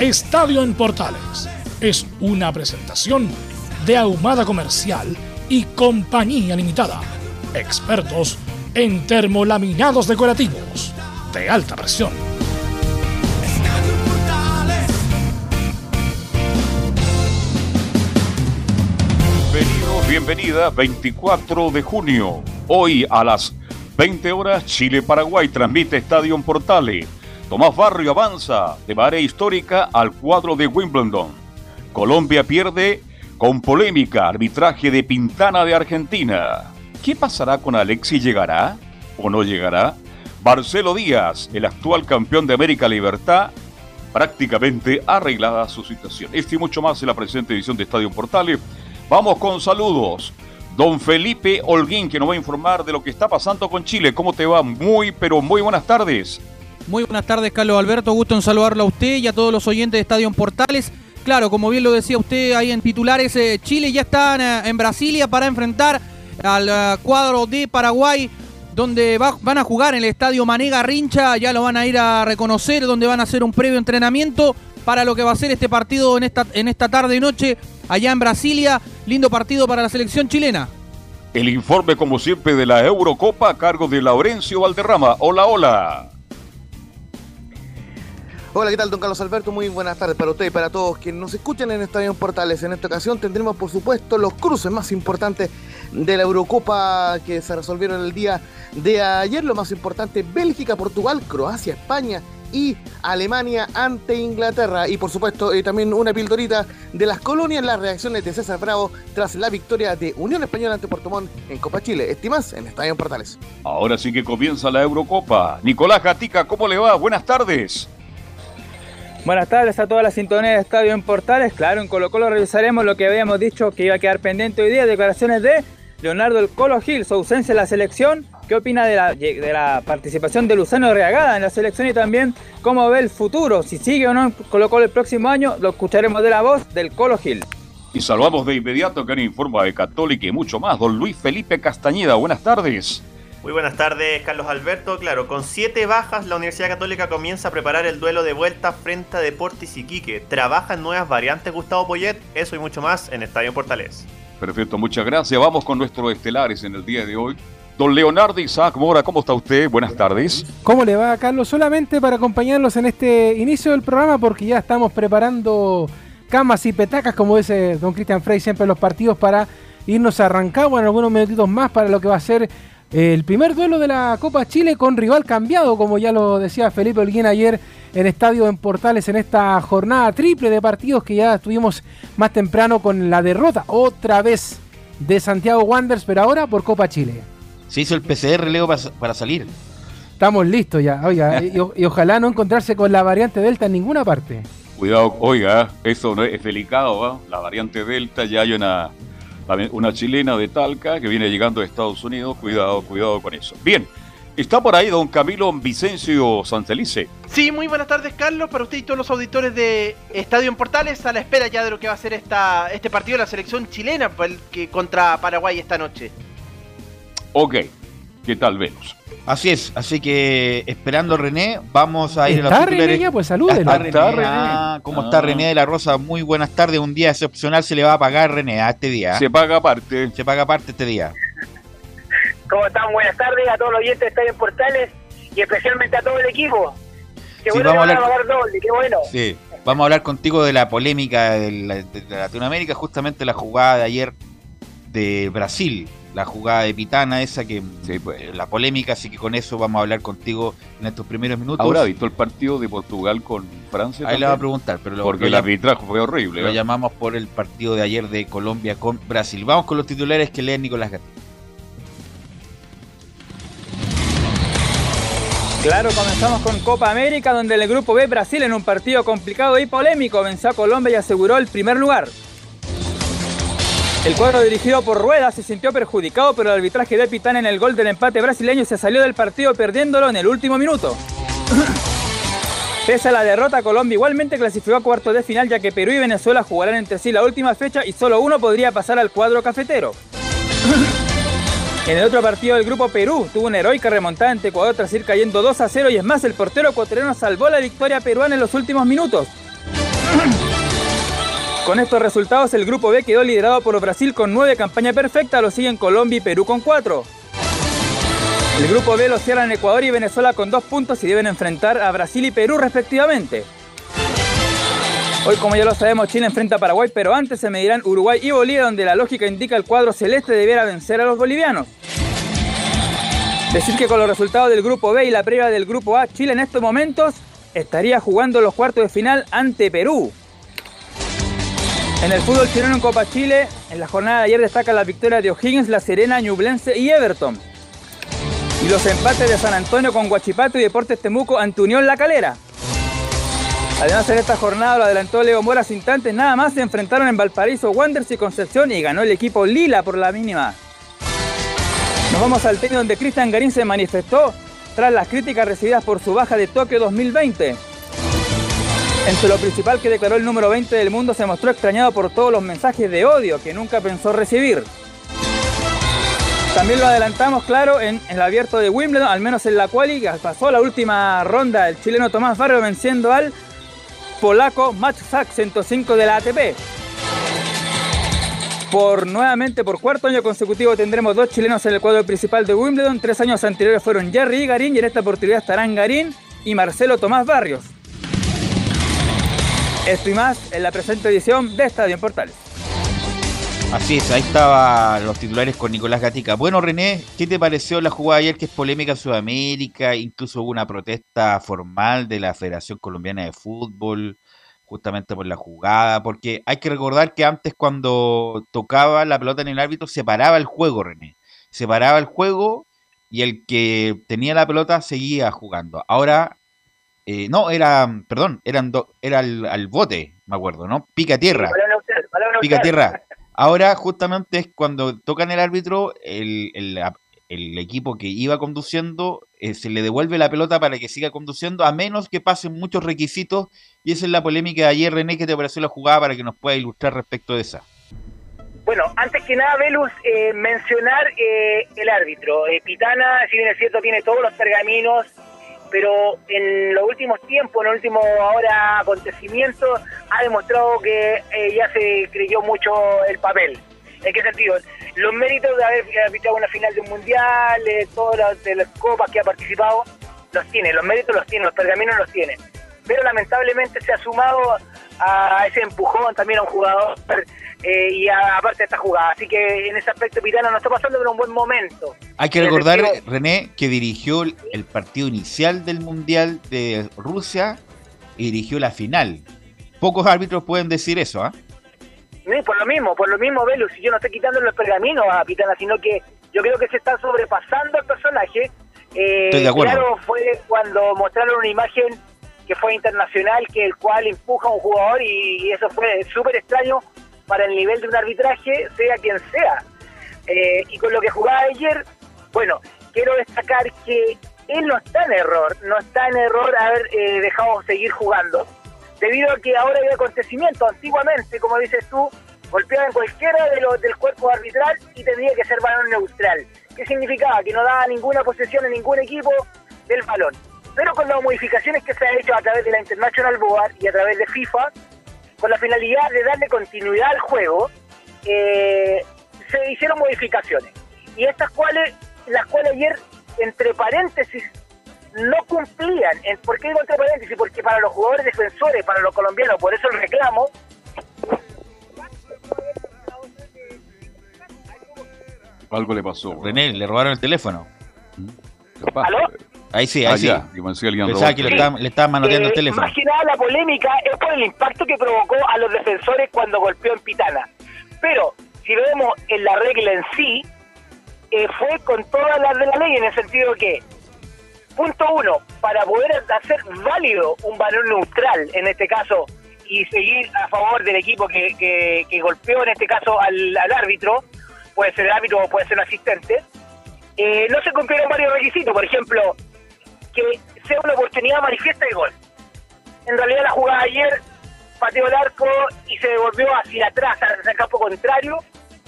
Estadio en Portales es una presentación de Ahumada Comercial y Compañía Limitada. Expertos en termolaminados decorativos de alta presión. Bienvenido, bienvenida, 24 de junio. Hoy a las 20 horas, Chile-Paraguay transmite Estadio en Portales. Tomás Barrio avanza de manera histórica al cuadro de Wimbledon. Colombia pierde con polémica arbitraje de Pintana de Argentina. ¿Qué pasará con Alexis? ¿Llegará o no llegará? Marcelo Díaz, el actual campeón de América Libertad, prácticamente arreglada su situación. Este y mucho más en la presente edición de Estadio Portales. Vamos con saludos. Don Felipe Holguín, que nos va a informar de lo que está pasando con Chile. ¿Cómo te va? Muy, pero muy buenas tardes. Muy buenas tardes, Carlos Alberto. Gusto en saludarlo a usted y a todos los oyentes de Estadio Portales. Claro, como bien lo decía usted ahí en titulares, eh, Chile ya está en, en, Brasilia para enfrentar al uh, cuadro de Paraguay, donde va, van a jugar en el estadio Manega Rincha. Ya lo van a ir a reconocer, donde van a hacer un previo entrenamiento para lo que va a ser este partido en esta, en esta tarde y noche allá en Brasilia. Lindo partido para la selección chilena. El informe, como siempre, de la Eurocopa a cargo de Laurencio Valderrama. Hola, hola. Hola, ¿qué tal, don Carlos Alberto? Muy buenas tardes para usted y para todos quienes nos escuchan en Estadio Portales. En esta ocasión tendremos, por supuesto, los cruces más importantes de la Eurocopa que se resolvieron el día de ayer. Lo más importante, Bélgica, Portugal, Croacia, España y Alemania ante Inglaterra. Y por supuesto, eh, también una pildorita de las colonias, las reacciones de César Bravo tras la victoria de Unión Española ante Puerto en Copa Chile. Estimas en Estadio Portales. Ahora sí que comienza la Eurocopa. Nicolás Gatica, ¿cómo le va? Buenas tardes. Buenas tardes a toda la sintonía de Estadio en Portales. Claro, en Colo Colo revisaremos lo que habíamos dicho que iba a quedar pendiente hoy día, declaraciones de Leonardo el Colo Gil, su ausencia en la selección. ¿Qué opina de la, de la participación de Luzano Reagada en la selección y también cómo ve el futuro? Si sigue o no en Colo Colo el próximo año, lo escucharemos de la voz del Colo Gil. Y saludamos de inmediato que nos informa de Católica y mucho más, don Luis Felipe Castañeda. Buenas tardes. Muy buenas tardes, Carlos Alberto. Claro, con siete bajas, la Universidad Católica comienza a preparar el duelo de vuelta frente a Deportes Iquique. Trabaja en nuevas variantes Gustavo Poyet, eso y mucho más en Estadio Portales. Perfecto, muchas gracias. Vamos con nuestros estelares en el día de hoy. Don Leonardo Isaac Mora, ¿cómo está usted? Buenas tardes. ¿Cómo le va, Carlos? Solamente para acompañarlos en este inicio del programa, porque ya estamos preparando camas y petacas, como dice don Cristian Frey siempre en los partidos, para irnos a Rancagua en algunos minutitos más para lo que va a ser el primer duelo de la Copa Chile con rival cambiado, como ya lo decía Felipe Olguín ayer en Estadio en Portales en esta jornada triple de partidos que ya tuvimos más temprano con la derrota otra vez de Santiago Wanderers, pero ahora por Copa Chile. Se hizo el PCR, Leo, para salir. Estamos listos ya, oiga, y, y, ojalá no encontrarse con la variante Delta en ninguna parte. Cuidado, oiga, eso no es, es delicado, ¿eh? la variante Delta, ya hay una una chilena de Talca que viene llegando de Estados Unidos. Cuidado, cuidado con eso. Bien, está por ahí don Camilo Vicencio Santelice. Sí, muy buenas tardes, Carlos, para usted y todos los auditores de Estadio en Portales, a la espera ya de lo que va a ser esta, este partido de la selección chilena que contra Paraguay esta noche. Ok, ¿qué tal vemos? Así es, así que esperando René, vamos a ir a la René ya, pues salúdenlo. Está, está René. Ah, ¿Cómo ah. está René de la Rosa? Muy buenas tardes, un día excepcional se le va a pagar René a este día. Se paga aparte. Se paga aparte este día. ¿Cómo están? Buenas tardes a todos los oyentes de Estadio Portales y especialmente a todo el equipo. Qué sí, bueno vamos que a van a pagar doble, qué bueno. Sí, Vamos a hablar contigo de la polémica de, la- de Latinoamérica, justamente la jugada de ayer de Brasil, la jugada de Pitana, esa que eh, la polémica, así que con eso vamos a hablar contigo en estos primeros minutos. Ahora, ¿ha visto el partido de Portugal con Francia? Ahí le va a preguntar, pero lo, Porque lo el arbitraje fue horrible. lo ¿eh? llamamos por el partido de ayer de Colombia con Brasil. Vamos con los titulares que lee Nicolás Gato. Claro, comenzamos con Copa América, donde el grupo B Brasil en un partido complicado y polémico venció a Colombia y aseguró el primer lugar. El cuadro dirigido por Rueda se sintió perjudicado por el arbitraje de Pitana en el gol del empate brasileño se salió del partido perdiéndolo en el último minuto. Pese a la derrota, Colombia igualmente clasificó a cuartos de final ya que Perú y Venezuela jugarán entre sí la última fecha y solo uno podría pasar al cuadro cafetero. En el otro partido del grupo Perú tuvo una heroica remontada ante Ecuador tras ir cayendo 2 a 0 y es más, el portero ecuatoriano salvó la victoria peruana en los últimos minutos. Con estos resultados el grupo B quedó liderado por Brasil con 9 campaña perfecta, lo siguen Colombia y Perú con 4. El grupo B lo cierran Ecuador y Venezuela con 2 puntos y deben enfrentar a Brasil y Perú respectivamente. Hoy, como ya lo sabemos, Chile enfrenta a Paraguay, pero antes se medirán Uruguay y Bolivia, donde la lógica indica el cuadro celeste debiera vencer a los bolivianos. Decir que con los resultados del grupo B y la previa del grupo A, Chile en estos momentos estaría jugando los cuartos de final ante Perú. En el fútbol chileno en Copa Chile, en la jornada de ayer destaca la victoria de O'Higgins, La Serena, Ñublense y Everton. Y los empates de San Antonio con Guachipato y Deportes Temuco ante Unión La Calera. Además en esta jornada lo adelantó Leo Mora hace instantes, nada más se enfrentaron en Valparaíso, Wanderers y Concepción y ganó el equipo Lila por la mínima. Nos vamos al tenis donde Cristian Garín se manifestó tras las críticas recibidas por su baja de Tokio 2020. Entre lo principal que declaró el número 20 del mundo se mostró extrañado por todos los mensajes de odio que nunca pensó recibir. También lo adelantamos, claro, en, el abierto de Wimbledon, al menos en la quali, pasó la última ronda el chileno Tomás Barrio venciendo al polaco Sack 105 de la ATP. Por nuevamente por cuarto año consecutivo tendremos dos chilenos en el cuadro principal de Wimbledon. Tres años anteriores fueron Jerry y Garín y en esta oportunidad estarán Garín y Marcelo Tomás Barrios. Esto y más en la presente edición de Estadio en Portales. Así es, ahí estaban los titulares con Nicolás Gatica. Bueno, René, ¿qué te pareció la jugada ayer que es polémica en Sudamérica? Incluso hubo una protesta formal de la Federación Colombiana de Fútbol, justamente por la jugada, porque hay que recordar que antes cuando tocaba la pelota en el árbitro se paraba el juego, René. Se paraba el juego y el que tenía la pelota seguía jugando. Ahora, eh, no, era, perdón, eran do- era al, al bote, me acuerdo, ¿no? Pica tierra. Pica tierra. Ahora justamente es cuando tocan el árbitro, el, el- el equipo que iba conduciendo eh, se le devuelve la pelota para que siga conduciendo, a menos que pasen muchos requisitos. Y esa es la polémica de ayer, René, que te pareció la jugada para que nos pueda ilustrar respecto de esa. Bueno, antes que nada, Velus, eh, mencionar eh, el árbitro. Eh, Pitana, si bien es cierto, tiene todos los pergaminos, pero en los últimos tiempos, en los últimos ahora acontecimientos, ha demostrado que eh, ya se creyó mucho el papel. ¿En qué sentido? Los méritos de haber arbitrado una final de un mundial, eh, todas las, de las copas que ha participado, los tiene, los méritos los tiene, los pergaminos los tiene. Pero lamentablemente se ha sumado a ese empujón también a un jugador eh, y a- aparte de esta jugada. Así que en ese aspecto Pitana no está pasando por un buen momento. Hay que recordar, René, que dirigió el- partido inicial del Mundial de Rusia y dirigió la final. Pocos árbitros pueden decir eso, ¿ah? Sí, por lo mismo, por lo mismo, Velus, yo no estoy quitando los pergaminos a Pitana, sino que yo creo que se está sobrepasando el personaje. Eh, Estoy de acuerdo. Claro, fue cuando mostraron una imagen que fue internacional, que el cual empuja a un jugador y, eso fue súper extraño para el nivel de un arbitraje, sea quien sea. Eh, y con lo que jugaba ayer, bueno, quiero destacar que él no está en error, no está en error haber eh, dejado seguir jugando debido a que ahora hay acontecimientos. Antiguamente, como dices tú, golpeaban cualquiera de los del cuerpo arbitral y tendría que ser balón neutral. ¿Qué significaba? Que no daba ninguna posesión en ningún equipo del balón. Pero con las modificaciones que se han hecho a través de la International Board y a través de FIFA, con la finalidad de darle continuidad al juego, eh, se hicieron modificaciones. Y estas cuales, las cuales ayer, entre paréntesis, no cumplían. ¿Por qué digo entre paréntesis? Porque para los jugadores defensores, para los colombianos, por eso el reclamo, Algo le pasó. René, le robaron el teléfono. Capaz. ¿Aló? Ahí sí, Ah, ahí sí. que alguien Pensaba que el le estaban, le estaban manoteando el Eh, teléfono. Más que nada la polémica es por el impacto que provocó a los defensores cuando golpeó en Pitana. Pero si vemos en la regla en sí, eh, fue con todas las de la ley en el sentido que, punto uno, para poder hacer válido un valor neutral en este caso y seguir a favor del equipo que, que- que golpeó en este caso al, al árbitro, puede ser el árbitro o puede ser un asistente, eh, no se cumplieron varios requisitos. Por ejemplo, que sea una oportunidad manifiesta de gol. En realidad la jugada ayer pateó el arco y se devolvió hacia atrás, hacia el campo contrario,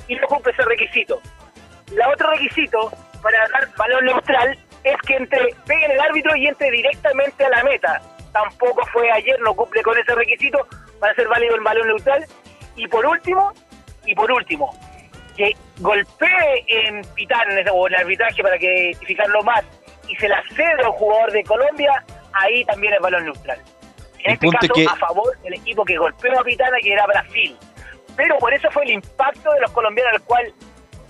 y no cumple ese requisito. La otro requisito para dar balón neutral es que entre pegue el árbitro y entre directamente a la meta. Tampoco fue ayer, no cumple con ese requisito para ser válido el balón neutral. Y por último, y por último, que golpee en Pitán o en el arbitraje para que identificarlo más y se la cede a un jugador de Colombia, ahí también es balón neutral. En este caso, que- a favor del equipo que golpeó a Pitana, que era Brasil. Pero por eso fue el impacto de los colombianos, el cual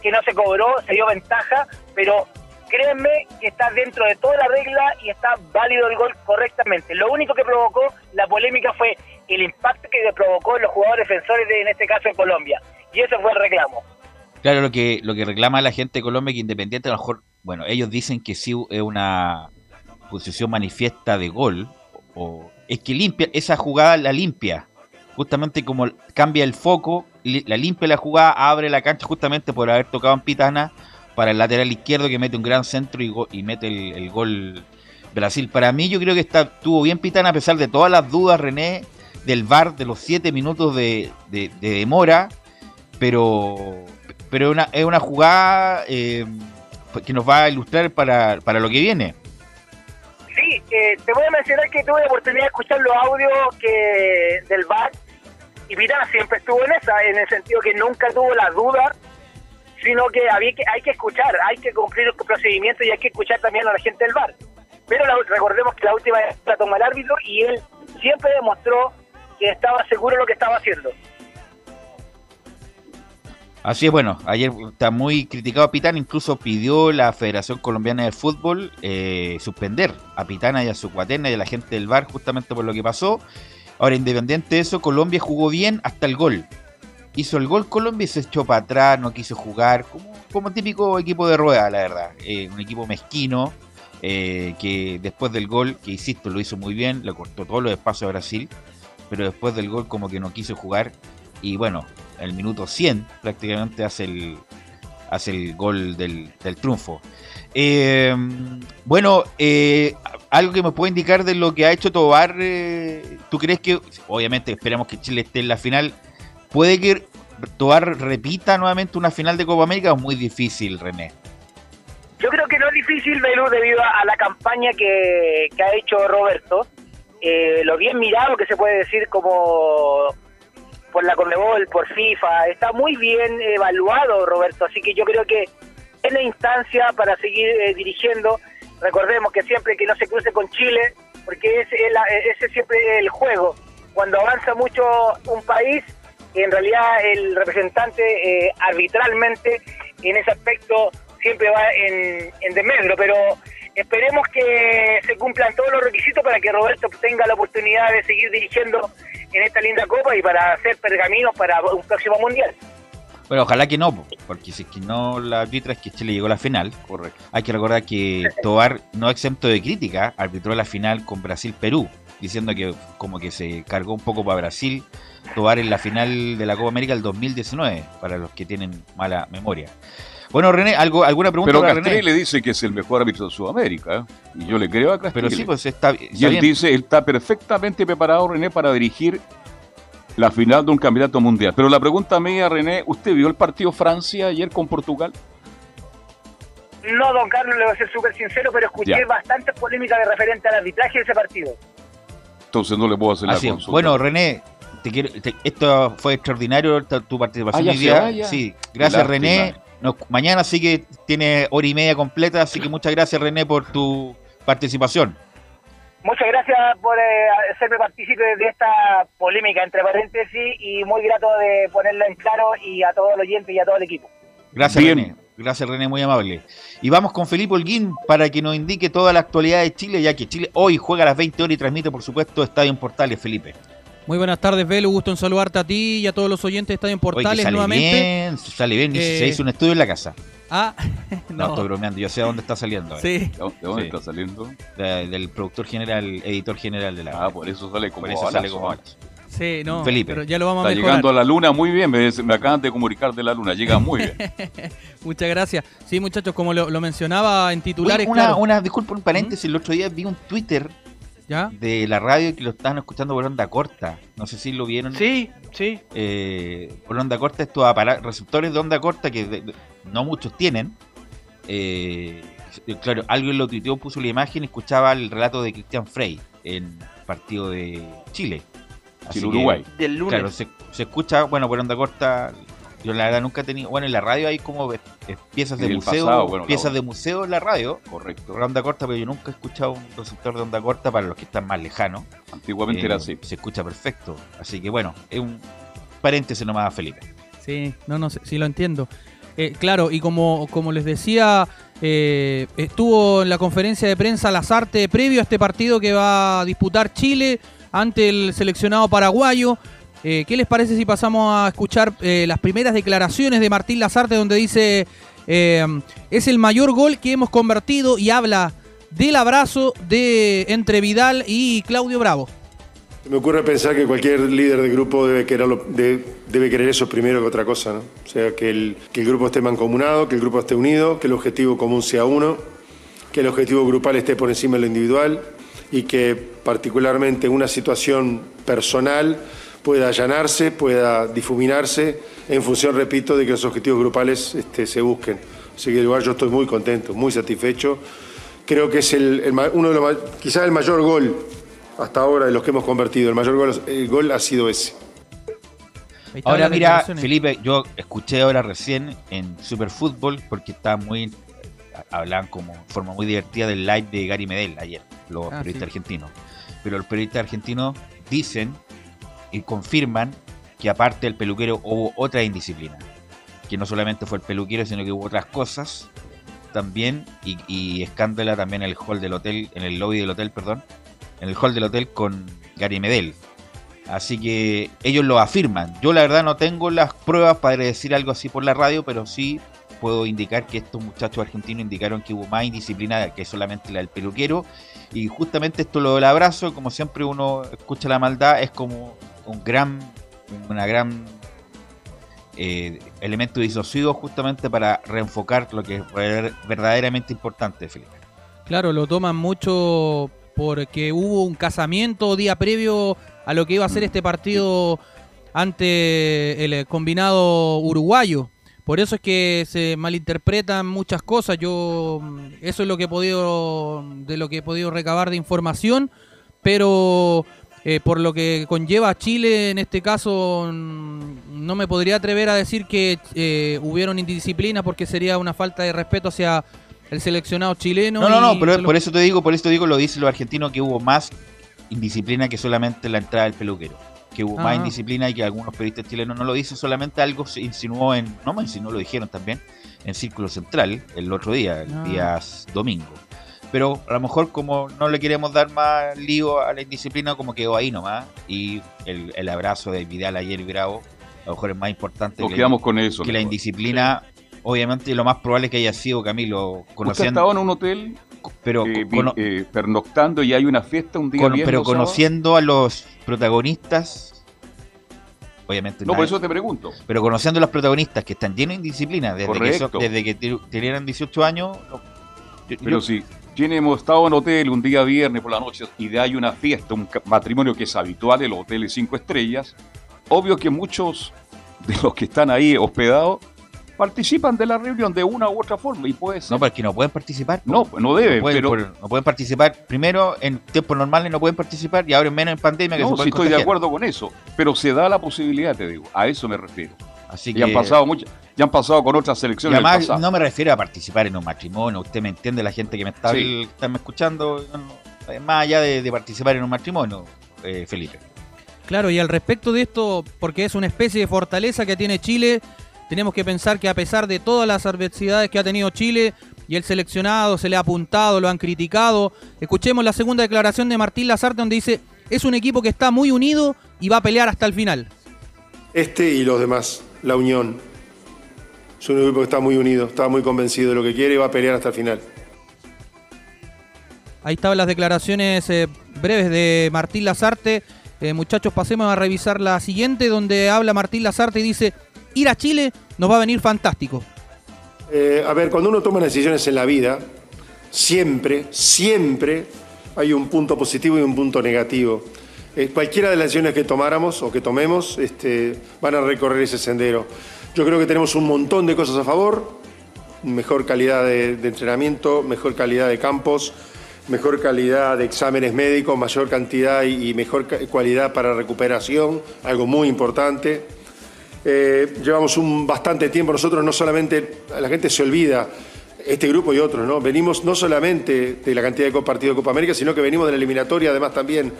que no se cobró, se dio ventaja, pero créanme que está dentro de toda la regla y está válido el gol correctamente. Lo único que provocó la polémica fue el impacto que provocó en los jugadores defensores, de, en este caso en Colombia. Y ese fue el reclamo. Claro, lo que, lo que reclama la gente de Colombia, que independiente, a lo mejor, bueno, ellos dicen que sí es una posición manifiesta de gol, o es que limpia, esa jugada la limpia, justamente como cambia el foco, la limpia la jugada, abre la cancha justamente por haber tocado en Pitana para el lateral izquierdo que mete un gran centro y, go- y mete el, gol Brasil. Para mí yo creo que está, estuvo bien Pitana a pesar de todas las dudas, René, del VAR, de los siete minutos de, de- de demora, pero pero es una jugada eh, que nos va a ilustrar para, para lo que viene. Sí, eh, te voy a mencionar que tuve la oportunidad de escuchar los audios que del VAR y Pitana siempre estuvo en esa, en el sentido que nunca tuvo la duda, sino que había que hay que escuchar, hay que cumplir el procedimiento y hay que escuchar también a la gente del VAR. Pero la- recordemos que la última vez la toma el árbitro y él siempre demostró que estaba seguro de lo que estaba haciendo. Así es, bueno, ayer está muy criticado Pitana, incluso pidió la Federación Colombiana de Fútbol eh, suspender a Pitana y a su cuaterna y a la gente del VAR justamente por lo que pasó. Ahora, independiente de eso, Colombia jugó bien hasta el gol. Hizo el gol Colombia y se echó para atrás, no quiso jugar, como, como típico equipo de rueda, la verdad. Eh, un equipo mezquino, eh, que después del gol, que insisto, lo hizo muy bien, le cortó todos los espacios a Brasil, pero después del gol como que no quiso jugar y bueno, el minuto 100 prácticamente hace el, hace el gol del, del triunfo. Eh, bueno, eh, algo que me puede indicar de lo que ha hecho Tobar, eh, ¿tú crees que, obviamente esperamos que Chile esté en la final, puede que Tobar repita nuevamente una final de Copa América o es muy difícil, René? Yo creo que no es difícil, Belú, debido a, la campaña que, que ha hecho Roberto. Eh, lo bien mirado que se puede decir como por la Conmebol, por FIFA. Está muy bien evaluado, Roberto. Así que yo creo que es la instancia para seguir eh, dirigiendo. Recordemos que siempre que no se cruce con Chile, porque ese es, la- ese siempre el juego. Cuando avanza mucho un país, en realidad el representante eh, arbitralmente en ese aspecto siempre va en, en desmedro, pero esperemos que se cumplan todos los requisitos para que Roberto tenga la oportunidad de seguir dirigiendo en esta linda copa y para hacer pergaminos para un próximo mundial. Bueno, ojalá que no, po, porque si es que no la arbitra es que Chile llegó a la final. Correcto. Hay que recordar que Tobar, no exento de crítica, arbitró la final con Brasil-Perú, diciendo que como que se cargó un poco para Brasil Tobar en la final de la Copa América del 2019, para los que tienen mala memoria. Bueno, René, ¿algo, ¿alguna pregunta Pero para René? le dice que es el mejor árbitro de Sudamérica. ¿eh? Y yo le creo a Castelli. Pero sí, pues está, Y está él bien. dice, él está perfectamente preparado, René, para dirigir la final de un campeonato mundial. Pero la pregunta mía, René, ¿usted vio el partido Francia ayer con Portugal? No, don Carlos, le voy a ser súper sincero, pero escuché Ya. bastantes polémicas de referente al arbitraje de ese partido. Entonces no le puedo hacer Así la es. consulta. Bueno, René, te quiero, te- esto fue extraordinario tu participación Ah, ya hoy se día. va, ya. Sí, gracias lástima. René. Nos- mañana sí que tiene hora y media completa, así que muchas gracias René por tu participación. Muchas gracias por eh, hacerme partícipe de esta polémica, entre paréntesis, y muy grato de ponerlo en claro y a todos los oyentes y a todo el equipo. Gracias, Bien. René. Gracias, René, muy amable. Y vamos con Felipe Holguín para que nos indique toda la actualidad de Chile, ya que Chile hoy juega a las 20 horas y transmite, por supuesto, Estadio en Portales, Felipe. Muy buenas tardes, Velo. Gusto en saludarte a ti y a todos los oyentes de Estadio en que Portales sale nuevamente. bien, sale bien, y Eh, se hizo un estudio en la casa. Ah, No, no. estoy bromeando, yo sé a dónde está saliendo. eh. Sí. ¿De dónde- Sí. está saliendo? De- del productor general, editor general de la Ah, por eso sale como por eso balazo, sale como balazo. Sí, no. Felipe. Pero ya lo vamos Está a mejorar. llegando a la luna muy bien, me, me acaban de comunicar de la luna, llega muy bien. Muchas gracias. Sí, muchachos, como lo, lo mencionaba en titulares, Oye, una, claro. una, disculpa, un paréntesis. El otro día vi un Twitter ¿Ya? de la radio que lo estaban escuchando por onda corta. No sé si lo vieron. Sí, sí. Eh, por onda corta, estos receptores de onda corta que de- de- no muchos tienen. Eh, claro, alguien lo tuiteó, puso la imagen y escuchaba el relato de Cristian Frey en partido de Chile. Así que, Chile-Uruguay. Del lunes. Claro, se, se escucha, bueno, por onda corta. Yo la verdad nunca he tenido. Bueno, en la radio hay como eh, piezas de museo. pasado, bueno, la piezas de museo en la radio. Correcto. Por onda corta, pero yo nunca he escuchado un receptor de onda corta para los que están más lejanos. Antiguamente Eh, era así. Se escucha perfecto. Así que bueno, es un paréntesis nomás, Felipe. Sí, no, no sé, sí lo entiendo. Eh, claro, y como, como les decía, eh, estuvo en la conferencia de prensa Lazarte previo a este partido que va a disputar Chile ante el seleccionado paraguayo. Eh, ¿Qué les parece si pasamos a escuchar eh, las primeras declaraciones de Martín Lazarte donde dice eh, es el mayor gol que hemos convertido y habla del abrazo de entre Vidal y Claudio Bravo? Me ocurre pensar que cualquier líder de grupo debe querer, lo- de- eso primero que otra cosa, ¿no? O sea, que el, que el grupo esté mancomunado, que el grupo esté unido, que el objetivo común sea uno, que el objetivo grupal esté por encima de lo individual y que particularmente una situación personal pueda allanarse, pueda difuminarse en función, repito, de que los objetivos grupales este, se busquen. Así que igual yo estoy muy contento, muy satisfecho. Creo que es el, el ma- uno de los ma- quizás el mayor gol hasta ahora de los que hemos convertido. El mayor gol, el gol ha sido ese. Ahora mira, declaraciones. Felipe, yo escuché ahora recién en Superfútbol porque está muy hablan como de forma muy divertida del live de Gary Medel ayer, los Ah, periodistas sí. argentinos. Pero los periodistas argentinos dicen y confirman que aparte del peluquero hubo otra indisciplina. Que no solamente fue el peluquero, sino que hubo otras cosas también y, escándala también en el hall del hotel, en el lobby del hotel, perdón, en el hall del hotel con Gary Medel. Así que ellos lo afirman. Yo la verdad no tengo las pruebas para decir algo así por la radio, pero sí puedo indicar que estos muchachos argentinos indicaron que hubo más indisciplina que solamente la del peluquero. Y justamente esto lo del abrazo, como siempre uno escucha la maldad, es como un gran, una gran eh, elemento disuasivo justamente para reenfocar lo que es ver- verdaderamente importante, Felipe. Claro, lo toman mucho porque hubo un casamiento día previo a lo que iba a ser este partido ante el eh, combinado uruguayo. Por eso es que se malinterpretan muchas cosas. Yo mm, eso es lo que he podido de lo que he podido recabar de información, pero eh, por lo que conlleva a Chile en este caso mm, no me podría atrever a decir que eh, hubieron indisciplina porque sería una falta de respeto hacia el seleccionado chileno. No, no, no, pero por eso te digo, por eso te digo, lo dicen los argentinos que hubo más indisciplina que solamente la entrada del peluquero. Que hubo más Ah. indisciplina y que algunos periodistas chilenos no lo dicen, solamente algo se insinuó en, no me insinuó, lo dijeron también, en Círculo Central el otro día, el Ah. día domingo. Pero a lo mejor como no le queremos dar más lío a la indisciplina, como quedó ahí nomás. Y el, el abrazo de Vidal ayer y Bravo, a lo mejor es más importante Nos que, quedamos con eso. que la indisciplina. Obviamente lo más probable es que haya sido Camilo ¿Usted ha conociendo, estado en un hotel pero eh, eh, pernoctando y hay una fiesta un día Con- viernes pero sábado? conociendo a los protagonistas, obviamente No, por eso te pregunto. pero conociendo a los protagonistas que están llenos de indisciplina desde que, desde que te- tenían 18 años, Pero yo- si quienes hemos estado en hotel un día viernes por la noche y de hay una fiesta, un matrimonio que es habitual en los hoteles cinco estrellas, obvio que muchos de los que están ahí hospedados participan de la reunión de una u otra forma y puede ser. no, porque no pueden participar. No, no deben, no pueden, pero por- no pueden participar. Primero, en tiempos normales no pueden participar y ahora menos en pandemia que se no, sí pueden estoy de acuerdo con eso, pero se da la posibilidad, te digo, a eso me refiero. Así Y que han pasado muchas. Ya han pasado con otras Y selecciones. del además, no me refiero a participar en un matrimonio. Usted me entiende, la gente que me está, Sí. que está me escuchando, no, más allá de, de participar en un matrimonio, eh, Felipe. Claro, y al respecto de esto, porque es una especie de fortaleza que tiene Chile, tenemos que pensar que a pesar de todas las adversidades que ha tenido Chile y el seleccionado se le ha apuntado, lo han criticado, escuchemos la segunda declaración de Martín Lazarte donde dice, es un equipo que está muy unido y va a pelear hasta el final. Este y los demás, la unión. Es un equipo que está muy unido, está muy convencido de lo que quiere y va a pelear hasta el final. Ahí estaban las declaraciones eh, breves de Martín Lazarte. Eh, muchachos, pasemos a revisar la siguiente, donde habla Martín Lazarte y dice, ir a Chile nos va a venir fantástico. Eh, a ver, cuando uno toma decisiones en la vida, siempre, siempre hay un punto positivo y un punto negativo. Cualquiera de las decisiones que tomáramos o que tomemos este, van a recorrer ese sendero. Yo creo que tenemos un montón de cosas a favor, mejor calidad de, de entrenamiento, mejor calidad de campos, mejor calidad de exámenes médicos, mayor cantidad y, y mejor ca- cualidad para recuperación, algo muy importante. Eh, llevamos un bastante tiempo, nosotros no solamente, la gente se olvida, este grupo y otros, ¿no? Venimos no solamente de la cantidad de partidos de Copa América, sino que venimos de la eliminatoria, además también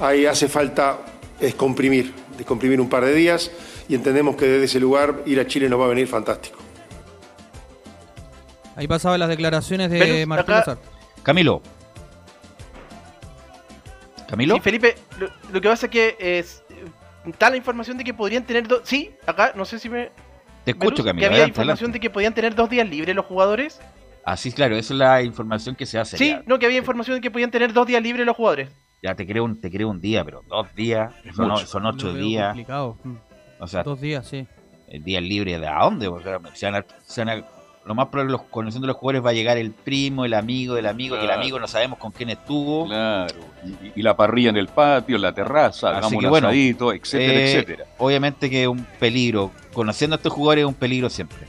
ahí hace falta descomprimir, descomprimir un par de días y entendemos que desde ese lugar ir a Chile nos va a venir fantástico. Ahí pasaban las declaraciones de Martín acá-. Camilo. Camilo. Sí, Felipe, lo, lo que pasa es que es, está la información de que podrían tener dos... Sí, acá, no sé si me... Te escucho, Camilo. Que había adelante, información adelante. de que podían tener dos días libres los jugadores. Así, claro, esa es la información que se hace. Sí, ya. no, que había información de que podían tener dos días libres los jugadores. Ya te creo un, te creo un día, pero dos días, son, son ocho Lo días. complicado. O sea, Dos días, sí. el día libre de a dónde, o sea, se van a- se van a- lo más probable los conociendo los jugadores va a llegar el primo, el amigo del amigo, que el Claro. amigo no sabemos con quién estuvo. Claro. Y, y la parrilla en el patio, en la terraza, hagamos un bueno, asadito, etcétera, Eh, etcétera. Obviamente que es un peligro. Conociendo a estos jugadores es un peligro siempre.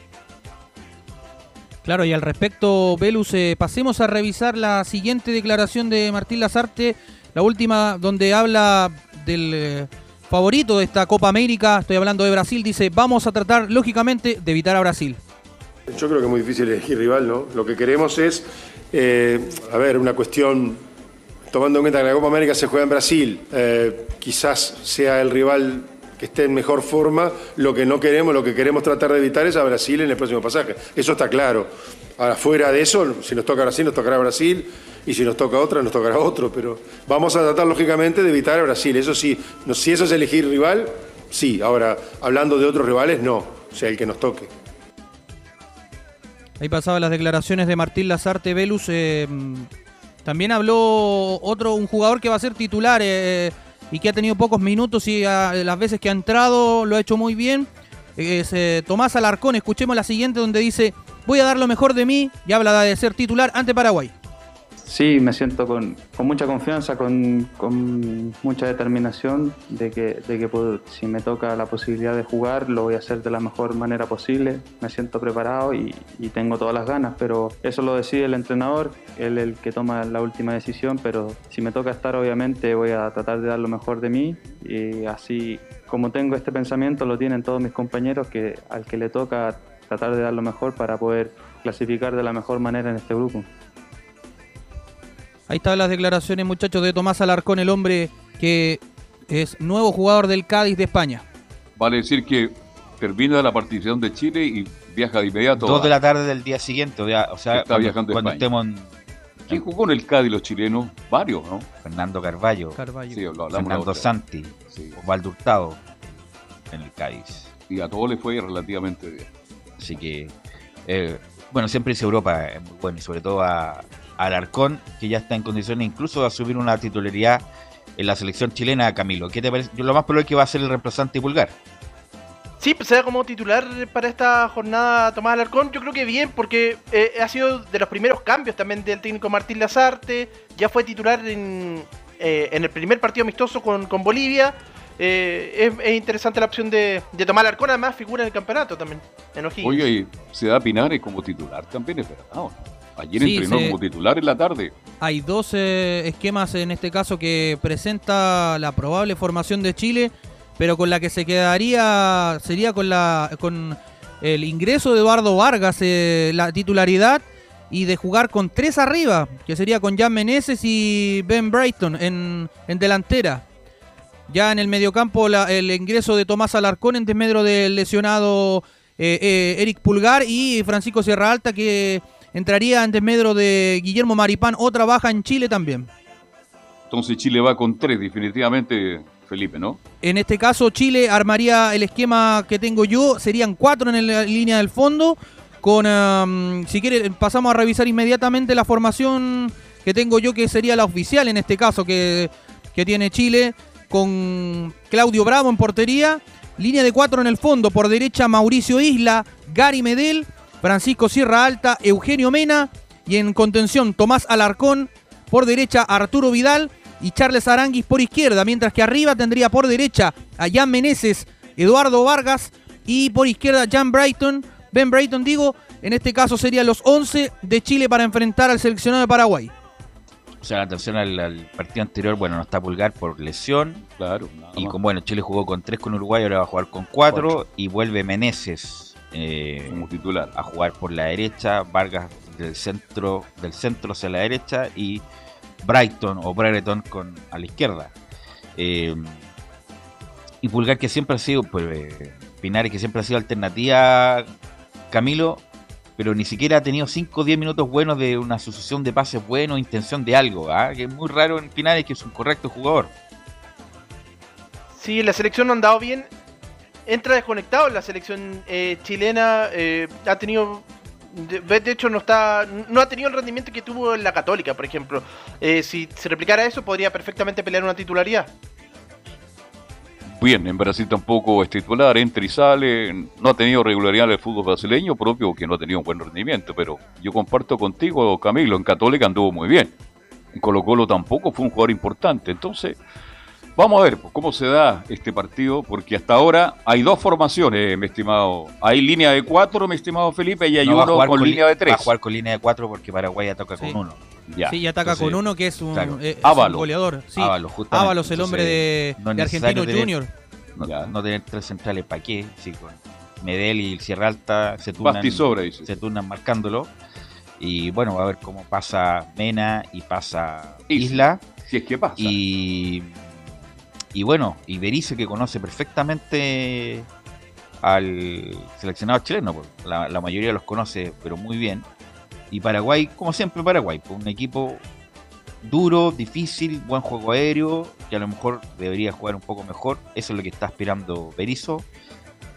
Claro, y al respecto, Velus, eh, pasemos a revisar la siguiente declaración de Martín Lazarte, la última donde habla del eh, favorito de esta Copa América, estoy hablando de Brasil, dice, vamos a tratar lógicamente de evitar a Brasil. Yo creo que es muy difícil elegir rival, ¿no? Lo que queremos es, eh, a ver, una cuestión, tomando en cuenta que la Copa América se juega en Brasil, eh, quizás sea el rival que esté en mejor forma, lo que no queremos, lo que queremos tratar de evitar es a Brasil en el próximo pasaje. Eso está claro. Ahora, fuera de eso, si nos toca Brasil, nos tocará Brasil, y si nos toca otra, nos tocará otro, pero vamos a tratar lógicamente de evitar a Brasil. Eso sí, si eso es elegir rival, sí. Ahora, hablando de otros rivales, no. O sea, el que nos toque. Ahí pasaban las declaraciones de Martín Lazarte Velus. eh, también habló otro, un jugador que va a ser titular eh, y que ha tenido pocos minutos y ah, las veces que ha entrado lo ha hecho muy bien. Es eh, Tomás Alarcón. Escuchemos la siguiente donde dice, voy a dar lo mejor de mí y habla de ser titular ante Paraguay. Sí, me siento con, mucha confianza, con, mucha determinación de que, si me toca la posibilidad de jugar lo voy a hacer de la mejor manera posible. Me siento preparado y, y tengo todas las ganas, pero eso lo decide el entrenador, él es el que toma la última decisión, pero si me toca estar obviamente voy a tratar de dar lo mejor de mí y así como tengo este pensamiento lo tienen todos mis compañeros que al que le toca tratar de dar lo mejor para poder clasificar de la mejor manera en este grupo. Ahí están las declaraciones, muchachos, de Tomás Alarcón, el hombre que es nuevo jugador del Cádiz de España. Vale decir que termina la participación de Chile y viaja de inmediato. Dos de la tarde del día siguiente, o sea, Está cuando, viajando cuando España. estemos en ¿Quién jugó en el Cádiz los chilenos? Varios, ¿no? Fernando Carballo. Sí, lo Fernando otra. Santi, Sí. Osvaldo Hurtado en el Cádiz. Y a todos les fue relativamente bien. Así que, eh, bueno, siempre dice Europa muy bueno y sobre todo a, Alarcón, que ya está en condiciones incluso de asumir una titularidad en la selección chilena, Camilo. ¿Qué te parece? Lo más probable es que va a ser el reemplazante Pulgar. Sí, pues sea como titular para esta jornada Tomás Alarcón, yo creo que bien, porque eh, ha sido de los primeros cambios también del técnico Martín Lazarte, ya fue titular en, eh, en el primer partido amistoso con, con Bolivia. Eh, es, es interesante la opción de, de Tomás Alarcón, además figura en el campeonato también, en O'Higgins. Oye, y se da Pinares como titular también, es verdad. ¿o no? Ayer Sí, entrenó se- como titular en la tarde. Hay dos eh, esquemas en este caso que presenta la probable formación de Chile, pero con la que se quedaría sería con la con el ingreso de Eduardo Vargas, eh, la titularidad, y de jugar con tres arriba, que sería con Jan Meneses y Ben Brighton en, en delantera. Ya en el mediocampo la- el ingreso de Tomás Alarcón en desmedro del lesionado eh, eh, Eric Pulgar y Francisco Sierra Alta que entraría en desmedro de Guillermo Maripán, otra baja en Chile también. Entonces Chile va con tres, definitivamente, Felipe, ¿no? En este caso, Chile armaría el esquema que tengo yo. Serían cuatro en la línea del fondo. Con, um, si quiere, pasamos a revisar inmediatamente la formación que tengo yo, que sería la oficial en este caso, que, que tiene Chile. Con Claudio Bravo en portería. Línea de cuatro en el fondo. Por derecha, Mauricio Isla, Gary Medel, Francisco Sierra Alta, Eugenio Mena. Y en contención, Tomás Alarcón. Por derecha, Arturo Vidal y Charles Aranguis por izquierda, mientras que arriba tendría por derecha a Jan Meneses, Eduardo Vargas y por izquierda Jan Brighton, Ben Brighton digo, en este caso serían los 11 de Chile para enfrentar al seleccionado de Paraguay. O sea, la atención al, al partido anterior, bueno, no está Pulgar por lesión. Claro. Y con, bueno, Chile jugó con tres con Uruguay, ahora va a jugar con cuatro. Y vuelve Meneses eh, como titular a jugar por la derecha, Vargas del centro, del centro hacia la derecha y Brighton o Brereton con a la izquierda. Eh, y Pulgar que siempre ha sido, pues, eh, Pinares que siempre ha sido alternativa, Camilo, pero ni siquiera ha tenido 5 o 10 minutos buenos de una sucesión de pases buenos, intención de algo, ¿ah? que es muy raro en Pinares, que es un correcto jugador. Sí, la selección no ha andado bien. Entra desconectado la selección eh, chilena. eh, ha tenido. De, de hecho, no está. No ha tenido el rendimiento que tuvo en la Católica, por ejemplo. Eh, si se replicara eso, podría perfectamente pelear una titularidad. Bien, en Brasil tampoco es titular, entra y sale, no ha tenido regularidad el fútbol brasileño, propio que no ha tenido un buen rendimiento, pero yo comparto contigo, Camilo, en Católica anduvo muy bien. En Colo Colo tampoco fue un jugador importante, entonces vamos a ver pues, cómo se da este partido, porque hasta ahora hay dos formaciones, mi estimado. Hay línea de cuatro, mi estimado Felipe, y hay No, va uno con, línea de tres. Va a jugar con línea de 4 porque Paraguay ataca Sí. con uno. Ya. Sí, y ataca Entonces, con uno que es un, claro. eh, es un Ábalos. goleador. Sí. Ábalos, justamente. Ábalos, el hombre de, no Argentino Junior. No, tener tres centrales, ¿para qué? Sí, con Medel y Sierra Alta se turnan, dice. se turnan marcándolo. Y bueno, a ver cómo pasa Mena y pasa Isla. Si es que pasa. Y, y bueno, y Berizzo que conoce perfectamente al seleccionado chileno, pues, la, mayoría los conoce, pero muy bien. Y Paraguay, como siempre, Paraguay, pues, un equipo duro, difícil, buen juego aéreo, que a lo mejor debería jugar un poco mejor. Eso es lo que está aspirando Berizzo.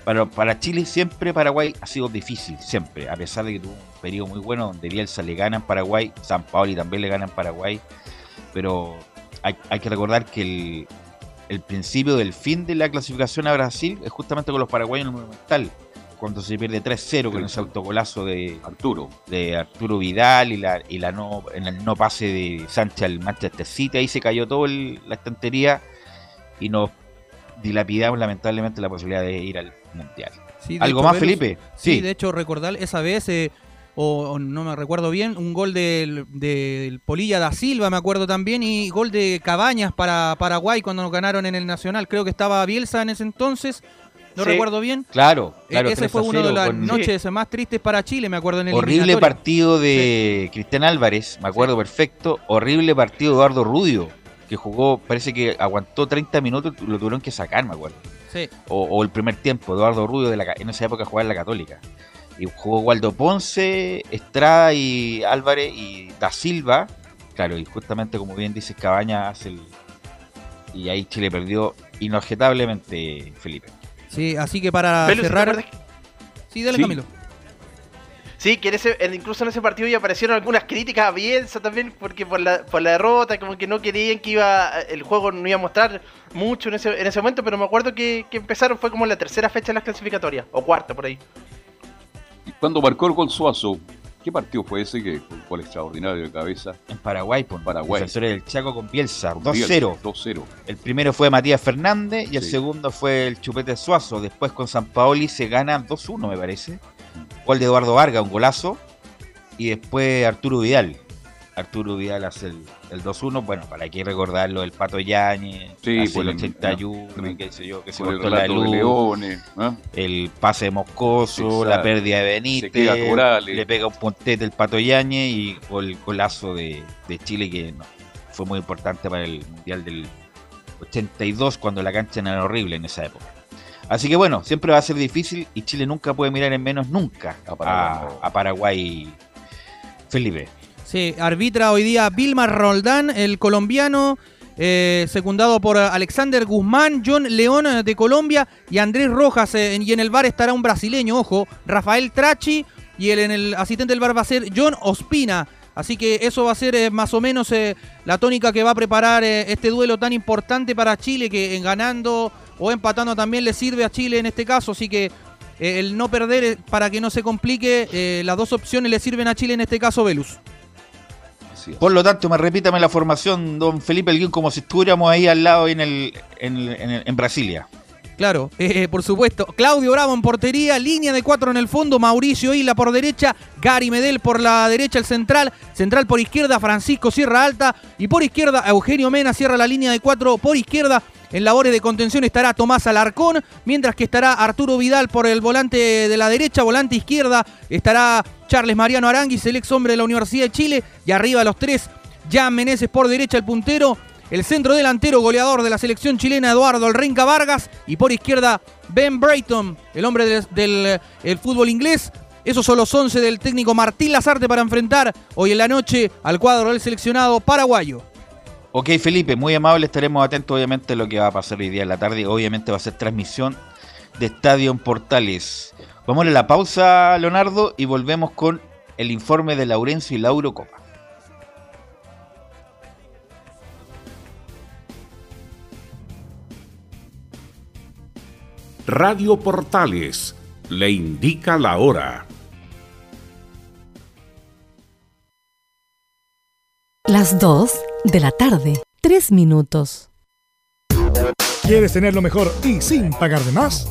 Para, para Chile siempre Paraguay ha sido difícil, siempre, a pesar de que tuvo un periodo muy bueno donde Bielsa le gana en Paraguay, San Paoli también le gana en Paraguay, pero hay, hay que recordar que el, el principio del fin de la clasificación a Brasil es justamente con los paraguayos en el Monumental, cuando se pierde 3-0 con ese autogolazo de Arturo. de Arturo Vidal y la, y la no en el no pase de Sánchez al Manchester City, ahí se cayó toda la estantería y nos dilapidamos lamentablemente la posibilidad de ir al Mundial. Sí, ¿Algo hecho, más, Felipe? Sí, Sí. de hecho, recordar esa vez, eh, o, o no me recuerdo bien, un gol del, del Polilla da Silva, me acuerdo también, y gol de Cabañas para Paraguay cuando nos ganaron en el Nacional. Creo que estaba Bielsa en ese entonces, no Sí. recuerdo bien. Claro, Eh, claro. ese 3 a fue uno de 0 las con- noches más tristes para Chile, me acuerdo en el Horrible partido de Cristian Álvarez, me acuerdo perfecto. Horrible partido de Eduardo Rudio, que jugó, parece que aguantó 30 minutos, lo tuvieron que sacar, me acuerdo. Sí. O, o el primer tiempo, Eduardo Rudio de la, en esa época jugaba en la Católica. Y jugó Waldo Ponce, Estrada y Álvarez y Da Silva. Claro, y justamente como bien dices, Cabaña hace el. Y ahí Chile perdió inobjetablemente, Felipe. Sí, así que para Velus, ¿te cerrar... que- Sí, dale Sí. Camilo. Sí, que en ese, en- incluso en ese partido ya aparecieron algunas críticas a Bielsa también, porque por la, por la derrota, como que no querían que iba el juego no iba a mostrar mucho en ese, en ese momento, pero me acuerdo que, que empezaron, fue como la tercera fecha de las clasificatorias, o cuarta por ahí. Cuando marcó el gol Suazo, ¿qué partido fue ese que fue un gol extraordinario de cabeza? En Paraguay, por Paraguay. Del Chaco con Bielsa, Con 2-0. Bielsa, 2-0. El primero fue Matías Fernández y el segundo fue el Chupete Suazo. Después con San Paoli se gana 2-1, me parece. Gol de Eduardo Vargas, un golazo. Y después Arturo Vidal. Arturo Vidal hace el, el 2-1. Bueno, para aquí recordarlo, el Pato Yañez, Sí, hace el el- 81, qué sé yo, que se cortó la luz. Leones, ¿ah? el pase de Moscoso, Exacto. la pérdida de Benítez, Corales. le pega un puntete el Pato Yañez y el golazo de, de Chile que no, fue muy importante para el Mundial del 82 cuando la cancha era horrible en esa época. Así que bueno, siempre va a ser difícil y Chile nunca puede mirar en menos nunca a, Paraguay. a Paraguay. Felipe. Sí, arbitra hoy día Vilmar Roldán, el colombiano, eh, secundado por Alexander Guzmán, John León eh, de Colombia y Andrés Rojas. eh, y en el bar estará un brasileño, ojo, Rafael Trachi. Y el, en el asistente del bar va a ser John Ospina. Así que eso va a ser más o menos la tónica que va a preparar este duelo tan importante para Chile, que en ganando o empatando también le sirve a Chile en este caso. Así que el no perder para que no se complique, las dos opciones le sirven a Chile en este caso, Velus. Así es. Por lo tanto, me repítame la formación, don Felipe Elguín, como si estuviéramos ahí al lado en, el, en, el- en el- en Brasilia. Claro, eh, por supuesto. Claudio Bravo en portería, línea de cuatro en el fondo, Mauricio Isla por derecha, Gary Medel por la derecha, el central, central por izquierda, Francisco Sierra Alta y por izquierda, Eugenio Mena cierra la línea de cuatro por izquierda. En labores de contención estará Tomás Alarcón, mientras que estará Arturo Vidal por el volante de la derecha, volante izquierda, estará Charles Mariano Aranguis, el ex hombre de la Universidad de Chile, y arriba los tres, Jan Meneses por derecha, el puntero, el centro delantero goleador de la selección chilena Eduardo El Renca Vargas y por izquierda Ben Brayton, el hombre del, el fútbol inglés. Esos son los 11 del técnico Martín Lazarte para enfrentar hoy en la noche al cuadro del seleccionado paraguayo. Ok, Felipe, muy amable, estaremos atentos obviamente a lo que va a pasar hoy día en la tarde. Obviamente va a ser transmisión de Estadio en Portales. Vamos a la pausa, Leonardo, y volvemos con el informe de Laurencio y la Eurocopa. Radio Portales le indica la hora. Las 2 de la tarde, 3 minutos. ¿Quieres tener lo mejor y sin pagar de más?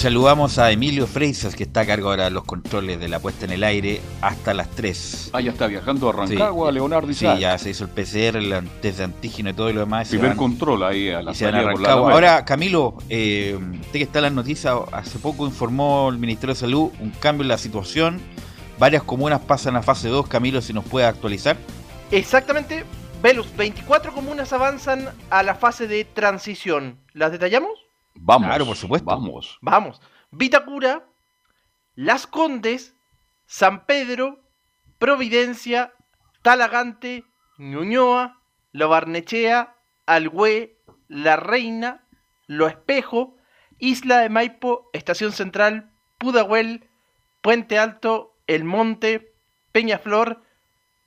Saludamos a Emilio Freisas, que está a cargo ahora de los controles de la puesta en el aire hasta las 3. Ah, ya está viajando a Rancagua, Sí. Leonardo Sí, Isaac. ya se hizo el PCR, el test de antígeno y todo lo demás. Primer van- control ahí a la y se van a salida por la Rancagua. Alameda. Ahora, Camilo, eh, usted que está en las noticias, hace poco informó el Ministerio de Salud un cambio en la situación. Varias comunas pasan a fase 2. Camilo, si nos puede actualizar. Exactamente, Velus, 24 comunas avanzan a la fase de transición. ¿Las detallamos? Vamos. Claro, por supuesto. Vamos. Vamos. Vitacura, Las Condes, San Pedro, Providencia, Talagante, Ñuñoa, Lo Barnechea, Algüe, La Reina, Lo Espejo, Isla de Maipo, Estación Central, Pudahuel, Puente Alto, El Monte, Peñaflor,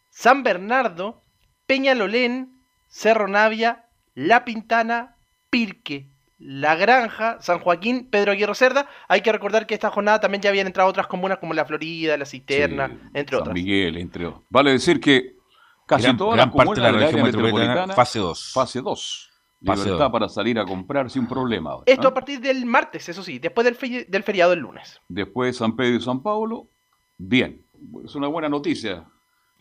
San Bernardo, Peñalolén, Cerro Navia, La Pintana, Pirque, La Granja, San Joaquín, Pedro Aguirre Cerda. Hay que recordar que esta jornada también ya habían entrado otras comunas como La Florida, La Cisterna, entre San otras. Miguel, entre otros. Vale decir que casi Gran- todas gran las parte de la comunas del región área metropolitana, metropolitana, fase 2. Fase 2. Fase Libertad para salir a comprar sin problema. ahora, Esto ¿ah? a partir del martes, eso sí, después del, fe- del feriado del lunes. Después San Pedro y San Pablo, bien. Es una buena noticia.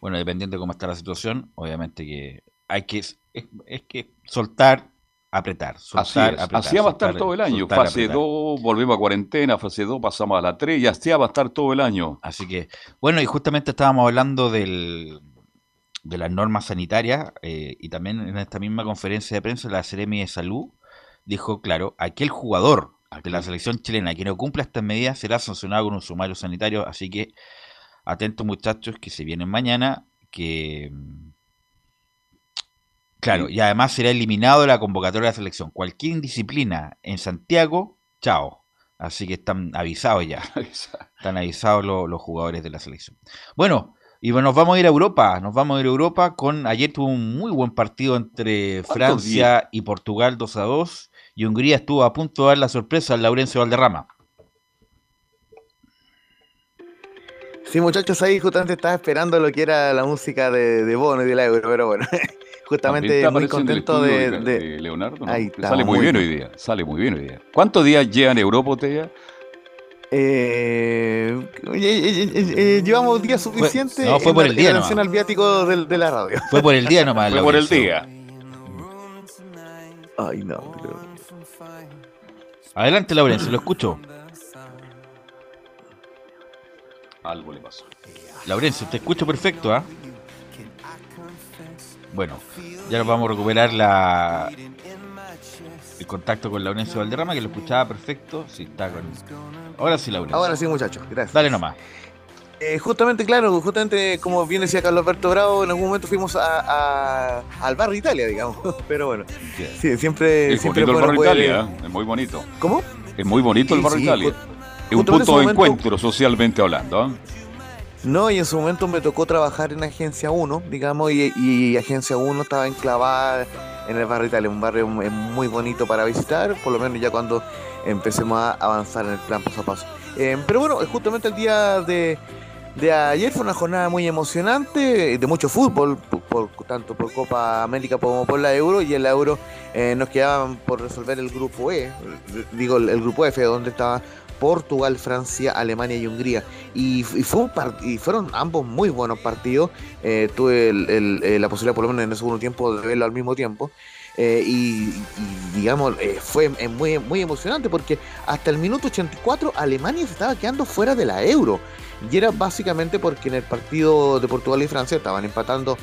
Bueno, dependiendo de cómo está la situación, obviamente que hay que es, es que soltar, apretar, Así, soltar, es. apretar. así va a estar todo el año. soltar, Fase apretar. 2, volvemos a cuarentena. Fase 2, pasamos a la 3 y así va a estar todo el año. Así que, bueno, y justamente estábamos hablando del, de las normas sanitarias eh, y también en esta misma conferencia de prensa la Seremi de Salud dijo, claro, aquel jugador de la selección chilena que no cumpla estas medidas será sancionado con un sumario sanitario, así que atentos muchachos que se vienen mañana, que... Claro, y además será eliminado de la convocatoria de la selección. Cualquier indisciplina en Santiago, chao. Así que están avisados ya. Están avisados lo- los jugadores de la selección. Bueno, y bueno, nos vamos a ir a Europa. Nos vamos a ir a Europa con. Ayer tuvo un muy buen partido entre ¿Cuántos Francia y Portugal 2 a 2. Y Hungría estuvo a punto de dar la sorpresa al Laurencio Valderrama. Sí, muchachos, ahí justamente estaba esperando lo que era la música de, de Bono y del Euro, pero bueno, justamente te muy en contento de, de- de Leonardo. ¿no? Ahí Te está, sale muy muy bien bien. hoy día. Sale muy bien hoy día. ¿Cuántos días llevan Europa usted ya? Eh, eh, eh, eh, eh, llevamos días suficientes no, fue en por la- el día en relación al viático del- de, la radio. Fue por el día nomás. Fue por el día. Ay, no. pero- Adelante, Laurencio, lo escucho. Algo le pasó. Laurencio, te escucho perfecto, ¿ah? Bueno, ya nos vamos a recuperar la el contacto con Laurencio Valderrama, que lo escuchaba perfecto. Sí, está con. Ahora sí, Laurencio. Ahora sí, muchachos, gracias. Dale nomás. Eh, justamente, claro, justamente como bien decía Carlos Alberto Bravo, en algún momento fuimos a, a- al barrio Italia, digamos. Pero bueno, sí, siempre, Es siempre bonito el barrio Italia, eh, ¿eh? es muy bonito. ¿Cómo? Es muy bonito el barrio sí, Italia. Es un punto de momento- encuentro socialmente hablando. ¿ah? No, y en su momento me tocó trabajar en Agencia 1, digamos, y, y Agencia 1 estaba enclavada en el barrio Italia, un barrio mu- muy bonito para visitar, por lo menos ya cuando empecemos a avanzar en el plan paso a paso. Eh, pero bueno, justamente el día de, de ayer fue una jornada muy emocionante, de mucho fútbol, por- tanto por Copa América como por la Euro, y en la Euro eh, nos quedaban por resolver el grupo E, digo el, el grupo F, donde estaba Portugal, Francia, Alemania y Hungría. Y, fueron ambos muy buenos partidos. Eh, tuve eh, la posibilidad, por lo menos en el segundo tiempo, de verlo al mismo tiempo. Eh, y, digamos, fue muy emocionante porque hasta el minuto 84 Alemania se estaba quedando fuera de la euro. Y era básicamente porque en el partido de Portugal y Francia estaban empatando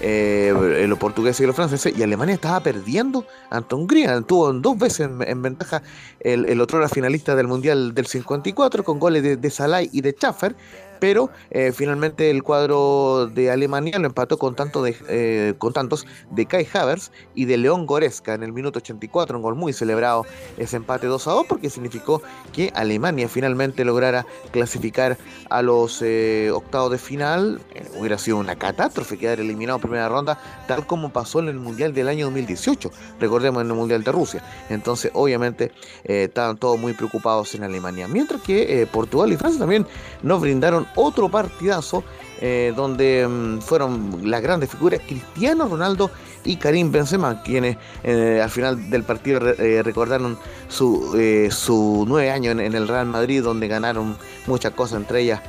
eh, los portugueses y los franceses y Alemania estaba perdiendo ante Hungría. Tuvo dos veces en, en ventaja el, el otro era finalista del Mundial del 54 con goles de, de Salai y de Schaffer. Pero eh, finalmente el cuadro de Alemania lo empató con, tanto de, eh, con tantos de Kai Havertz y de León Goretzka en el minuto 84, un gol muy celebrado ese empate 2 a 2 porque significó que Alemania finalmente lograra clasificar a los eh, octavos de final. Hubiera sido una catástrofe quedar eliminado en primera ronda, tal como pasó en el Mundial del año 2018, recordemos en el Mundial de Rusia. Entonces, obviamente, estaban todos muy preocupados en Alemania. Mientras que Portugal y Francia también nos brindaron otro partidazo eh, donde mm, fueron las grandes figuras Cristiano Ronaldo y Karim Benzema, quienes eh, al final del partido eh, recordaron su, su nueve años en, el Real Madrid, donde ganaron muchas cosas, entre ellas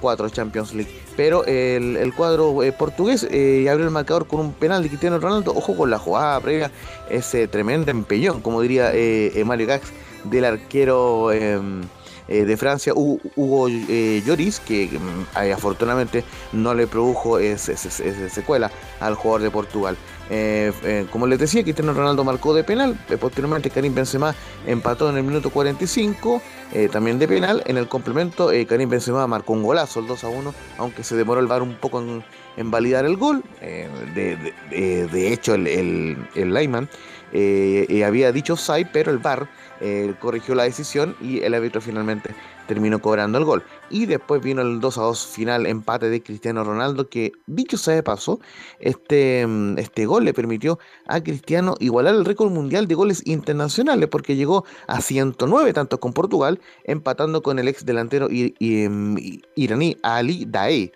cuatro Champions League. Pero el, el cuadro portugués abrió el marcador con un penal de Cristiano Ronaldo. Ojo con la jugada previa, ese tremendo empellón, como diría Mario Gax, del arquero eh, de Francia, Hu- Hugo eh, Lloris, que mm, afortunadamente no le produjo ese- ese- ese secuela al jugador de Portugal. Eh, como les decía, Cristiano Ronaldo marcó de penal, posteriormente Karim Benzema empató en el minuto 45, eh, también de penal, en el complemento Karim Benzema marcó un golazo, el 2 a 1, aunque se demoró el VAR un poco en, en validar el gol, de, de- hecho el, el, el Lyman había dicho offside, pero el VAR eh, corrigió la decisión y el árbitro finalmente terminó cobrando el gol. Y después vino el 2 a 2 final empate de Cristiano Ronaldo, que dicho sea de paso, este, mm, este gol le permitió a Cristiano igualar el récord mundial de goles internacionales, porque llegó a 109 tantos con Portugal, empatando con el ex delantero i- iraní Ali Daei.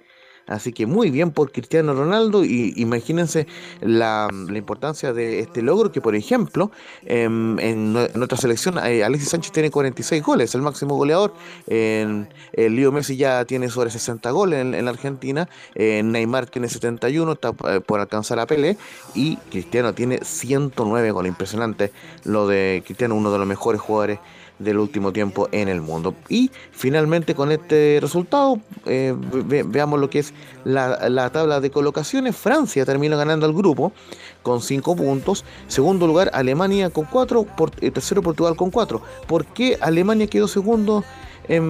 Así que muy bien por Cristiano Ronaldo y imagínense la, importancia de este logro que por ejemplo em, en, en selección eh, Alexis Sánchez tiene 46 goles, el máximo goleador, en, el Leo Messi ya tiene sobre 60 goles en, la Argentina, eh, Neymar tiene 71, está eh, por alcanzar a Pelé. Y Cristiano tiene 109 goles, impresionante lo de Cristiano, uno de los mejores jugadores del último tiempo en el mundo. Y finalmente con este resultado, eh, ve- veamos lo que es la, la tabla de colocaciones. Francia termina ganando el grupo con 5 puntos. Segundo lugar, Alemania con 4. tercero, Portugal con 4. ¿Por qué Alemania quedó segundo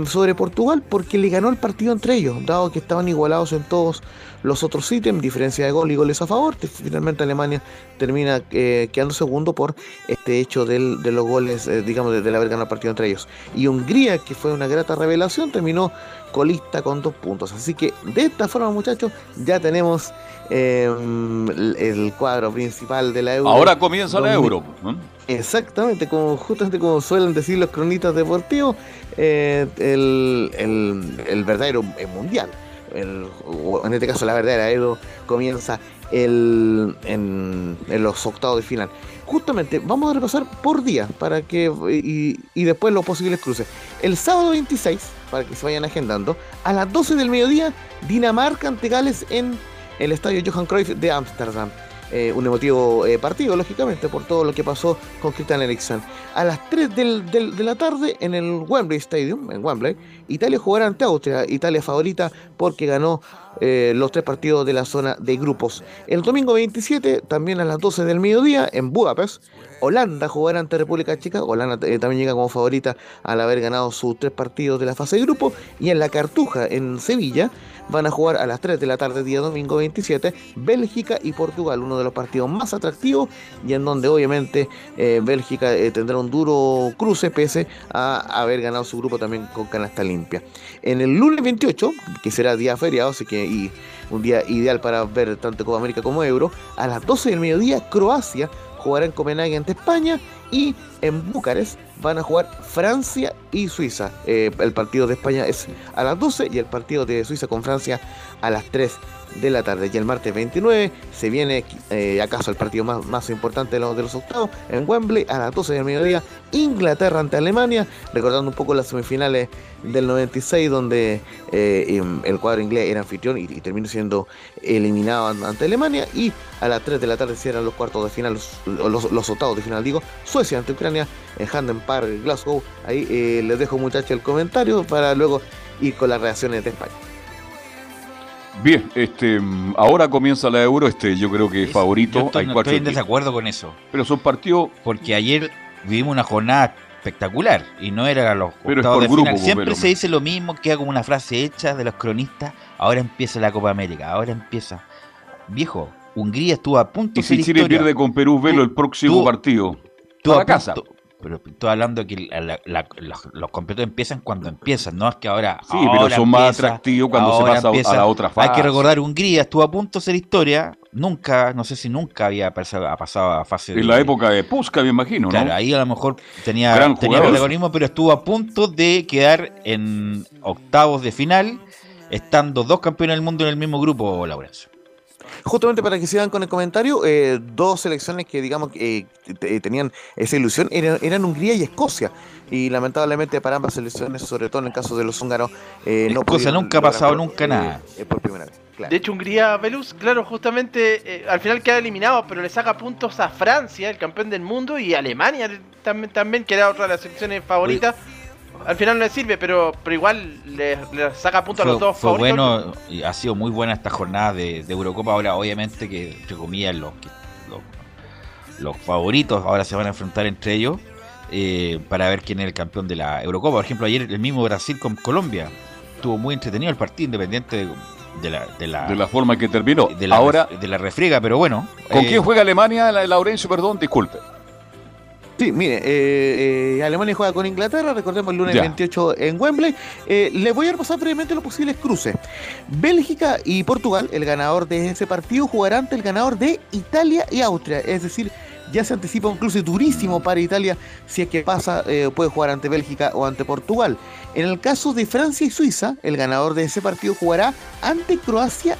sobre Portugal? Porque le ganó el partido entre ellos, dado que estaban igualados en todos los otros ítems, diferencia de gol y goles a favor. Te- Finalmente Alemania termina eh, quedando segundo por este hecho del- de los goles, eh, digamos, de- del haber ganado el partido entre ellos. Y Hungría, que fue una grata revelación, terminó colista con dos puntos. Así que de esta forma, muchachos, ya tenemos eh, el, el cuadro principal de la Euro. Ahora comienza la 2000. Euro. Exactamente, como justamente como suelen decir los cronistas deportivos, eh, el, el- el verdadero mundial. En este caso, la verdadera Euro comienza el, en, en los octavos de final. Justamente, vamos a repasar por día para que y, y después los posibles cruces. El sábado 26, para que se vayan agendando, a las 12 del mediodía, Dinamarca ante Gales en el estadio Johan Cruyff de Ámsterdam. Eh, un emotivo eh, partido, lógicamente, por todo lo que pasó con Christian Eriksen. A las 3 del- del- de la tarde en el Wembley Stadium, en Wembley, Italia jugará ante Austria, Italia favorita porque ganó eh, los tres partidos de la zona de grupos. El domingo 27, también a las 12 del mediodía, en Budapest, Holanda jugará ante República Checa. Holanda eh, también llega como favorita al haber ganado sus tres partidos de la fase de grupo. Y en la Cartuja, en Sevilla, van a jugar a las 3 de la tarde, día domingo 27, Bélgica y Portugal, uno de los partidos más atractivos y en donde obviamente eh, Bélgica tendrá un duro cruce pese a haber ganado su grupo también con canasta limpia. En el lunes 28, que será día feriado, así que y un día ideal para ver tanto Copa América como Euro, a las 12 del mediodía Croacia jugará en Copenhague ante España y en Bucarest van a jugar Francia y Suiza. Eh, el partido de España es a las 12 y el partido de Suiza con Francia a las 3 de la tarde. Y el martes 29 se viene eh, acaso el partido más, más importante de los, de los octavos en Wembley a las 12 del mediodía. Inglaterra ante Alemania, recordando un poco las semifinales del 96 donde eh, em, el cuadro inglés era anfitrión y, y terminó siendo eliminado an- ante Alemania y a las 3 de la tarde cierran los cuartos de final, los, los, los octavos de final digo, Suecia ante Ucrania en Handen Glasgow. Ahí eh, les dejo muchachos el comentario para luego ir con las reacciones de España. Bien, este, ahora comienza la Euro, este, yo creo que es favorito. Yo estoy, hay no cuatro estoy en desacuerdo con eso. Pero son partidos. Porque ayer vivimos una jornada espectacular y no era los Pero es por de grupo, final. pues, Siempre pero- se dice lo mismo, queda como una frase hecha de los cronistas. Ahora empieza la Copa América, ahora empieza. Viejo, Hungría estuvo a punto Y de si ser Chile historia. pierde con Perú, velo el próximo tú- partido. Tú a a casa. punto- pero estoy hablando que la- los, los campeonatos empiezan cuando empiezan, no es que ahora. Sí, pero son más atractivos cuando se pasa a- a la otra Hay fase. que recordar, Hungría estuvo a punto de ser historia. Nunca, no sé si nunca había pasado, a fase En la época de Pusca, me imagino, ¿no? Claro, ahí a lo mejor tenía, Gran tenía protagonismo, pero estuvo a punto de quedar en octavos de final estando dos campeones del mundo en el mismo grupo, Laurencio. Justamente para que sigan con el comentario, eh, dos selecciones que digamos eh, tenían esa ilusión eran, eran, Hungría y Escocia. Y lamentablemente para ambas selecciones, sobre todo en el caso de los húngaros, eh, no Escocia nunca ha pasado nunca nada. por primera vez. De hecho, Hungría, Velus, claro, justamente al final queda eliminado, pero le saca puntos a Francia, el campeón del mundo, y Alemania también, también que era otra de las selecciones favoritas. Al final no le sirve, pero, pero igual le, saca puntos a los dos fue bueno, y ha sido muy buena esta jornada de, Eurocopa. Ahora, obviamente, que entre comillas, los, los, los, favoritos ahora se van a enfrentar entre ellos eh, para ver quién es el campeón de la Eurocopa. Por ejemplo, ayer el mismo Brasil con Colombia estuvo muy entretenido el partido, independiente de, la, de la, de la forma que terminó. De la, ahora, de la refriega, pero bueno. ¿Con quién eh, juega Alemania, Laurencio? Perdón, disculpe. Sí, mire, eh, eh, Alemania juega con Inglaterra, recordemos el lunes 28 en Wembley. Eh, les voy a repasar brevemente los posibles cruces. Bélgica y Portugal, el ganador de ese partido, jugará ante el ganador de Italia y Austria. Es decir, ya se anticipa un cruce durísimo para Italia. Si es que pasa, puede jugar ante Bélgica o ante Portugal. En el caso de Francia y Suiza, el ganador de ese partido jugará ante Croacia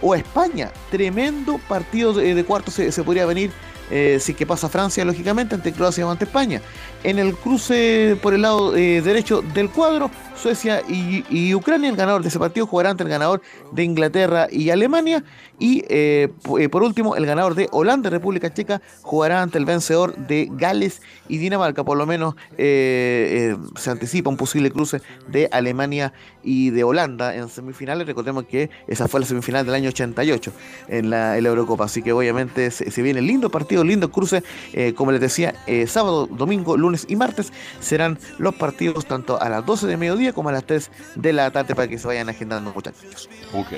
o España. Tremendo partido de, cuarto se, se podría venir eh, si que pasa Francia, lógicamente, ante Croacia o ante España. En el cruce por el lado eh, derecho del cuadro, Suecia y, Ucrania, el ganador de ese partido jugará ante el ganador de Inglaterra y Alemania. Y eh, por último, el ganador de Holanda República Checa jugará ante el vencedor de Gales y Dinamarca. Por lo menos se anticipa un posible cruce de Alemania y de Holanda en semifinales. Recordemos que esa fue la semifinal del año 88 en la, Eurocopa. Así que obviamente se, se viene lindo partido lindo cruce. Eh, como les decía, eh, sábado, domingo, lunes y martes serán los partidos tanto a las 12 de mediodía como a las 3 de la tarde para que se vayan agendando muchachos. Ok.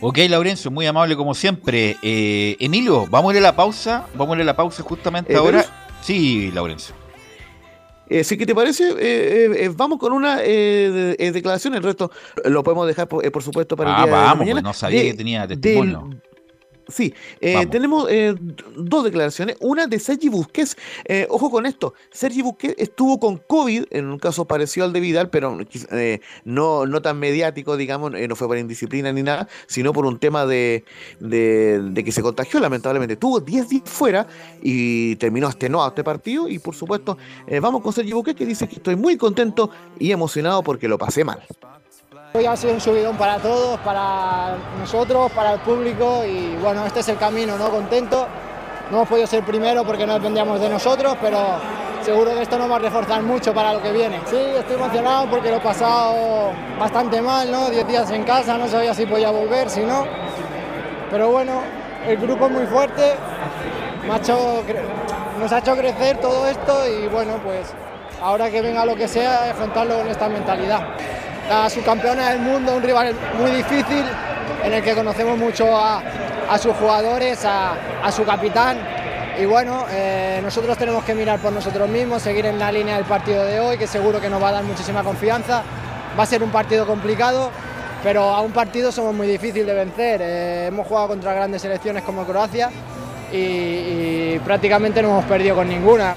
Ok, Laurencio, muy amable como siempre. Eh, Emilio, vamos a ir a la pausa. Vamos a ir a la pausa justamente ahora. Sí, Laurencio. Eh, si que te parece, vamos con una declaración, el resto lo podemos dejar, por, supuesto, para el ah, día vamos, de mañana. Pues no sabía que tenía testimonio. Sí, eh, tenemos eh, dos declaraciones. Una de Sergi Busquets. Eh, ojo con esto. Sergi Busquets estuvo con COVID, en un caso parecido al de Vidal, pero no, no tan mediático, digamos, no fue por indisciplina ni nada, sino por un tema de, de, que se contagió, lamentablemente. Tuvo 10 días fuera y terminó extenuado este partido. Y por supuesto, vamos con Sergi Busquets, que dice que estoy muy contento y emocionado porque lo pasé mal. Hoy ha sido un subidón para todos, para nosotros, para el público y bueno, este es el camino, ¿no? Contento. No hemos podido ser primero porque no dependíamos de nosotros, pero seguro que esto nos va a reforzar mucho para lo que viene. Sí, estoy emocionado porque lo he pasado bastante mal, ¿no? Diez días en casa, no sabía si podía volver, si no. Pero bueno, el grupo es muy fuerte, nos ha hecho crecer todo esto y bueno, pues ahora que venga lo que sea, afrontarlo con esta mentalidad la subcampeona del mundo, un rival muy difícil en el que conocemos mucho a, sus jugadores, a, su capitán. Y bueno, eh, nosotros tenemos que mirar por nosotros mismos, seguir en la línea del partido de hoy, que seguro que nos va a dar muchísima confianza. Va a ser un partido complicado, pero a un partido somos muy difíciles de vencer. Eh, hemos jugado contra grandes selecciones como Croacia y prácticamente no hemos perdido con ninguna.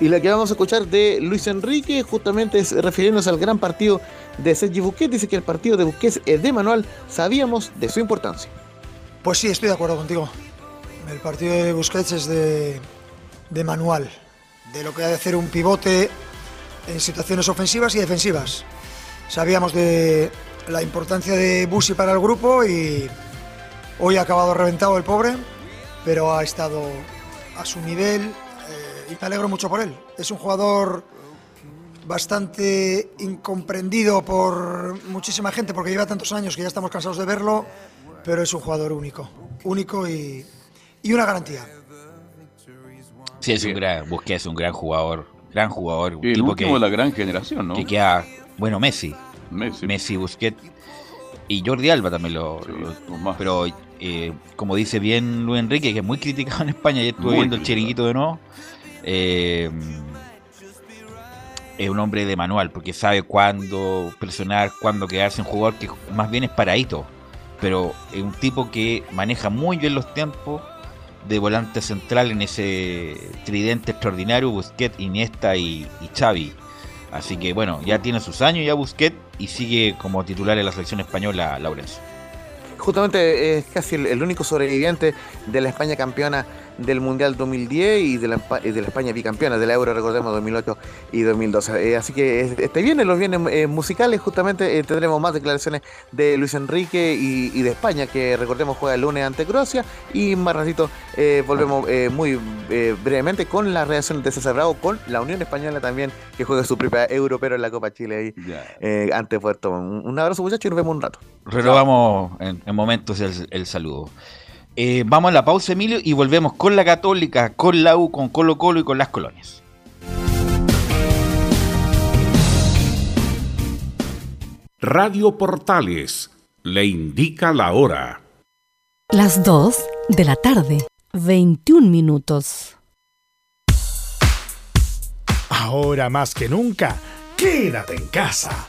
Y la que vamos a escuchar de Luis Enrique, justamente es refiriéndose al gran partido de Sergi Busquets, dice que el partido de Busquets es de manual, sabíamos de su importancia. Pues sí, estoy de acuerdo contigo. El partido de Busquets es de, de manual, de lo que ha de hacer un pivote en situaciones ofensivas y defensivas. Sabíamos de la importancia de Busi para el grupo y hoy ha acabado reventado el pobre, pero ha estado a su nivel, y me alegro mucho por él. Es un jugador bastante incomprendido por muchísima gente porque lleva tantos años que ya estamos cansados de verlo, pero es un jugador único, único y, y una garantía. Sí, es un gran, Busquets es un gran jugador, gran jugador. Un el tipo último de la gran generación, ¿no? Que queda, bueno, Messi. Messi. Messi, Busquets y Jordi Alba también lo, pero eh, como dice bien Luis Enrique que es muy criticado en España y estuve viendo el chiringuito de nuevo eh, es un hombre de manual, porque sabe cuándo presionar, cuándo quedarse en jugador, que más bien es paradito. Pero es un tipo que maneja muy bien los tiempos de volante central en ese tridente extraordinario, Busquets, Iniesta y, Xavi. Así que bueno, ya tiene sus años ya Busquets y sigue como titular en la selección española Laurencio justamente es casi el, único sobreviviente de la España campeona del Mundial 2010 y de la, de la España bicampeona del Euro, recordemos, 2008 y 2012. Eh, así que este viene, los bienes eh, musicales, justamente eh, tendremos más declaraciones de Luis Enrique y, de España, que recordemos juega el lunes ante Croacia, y más ratito volvemos muy brevemente con la reacción de César Bravo, con la Unión Española también, que juega su propia Euro, pero en la Copa Chile ahí ante Puerto. Un, abrazo muchachos y nos vemos un rato. Renovamos en, en momentos el, el saludo. Eh, vamos a la pausa, Emilio, y volvemos con la Católica, con la U, con Colo Colo y con las colonias. Radio Portales le indica la hora. Las 2 de la tarde, 21 minutos. Ahora más que nunca, quédate en casa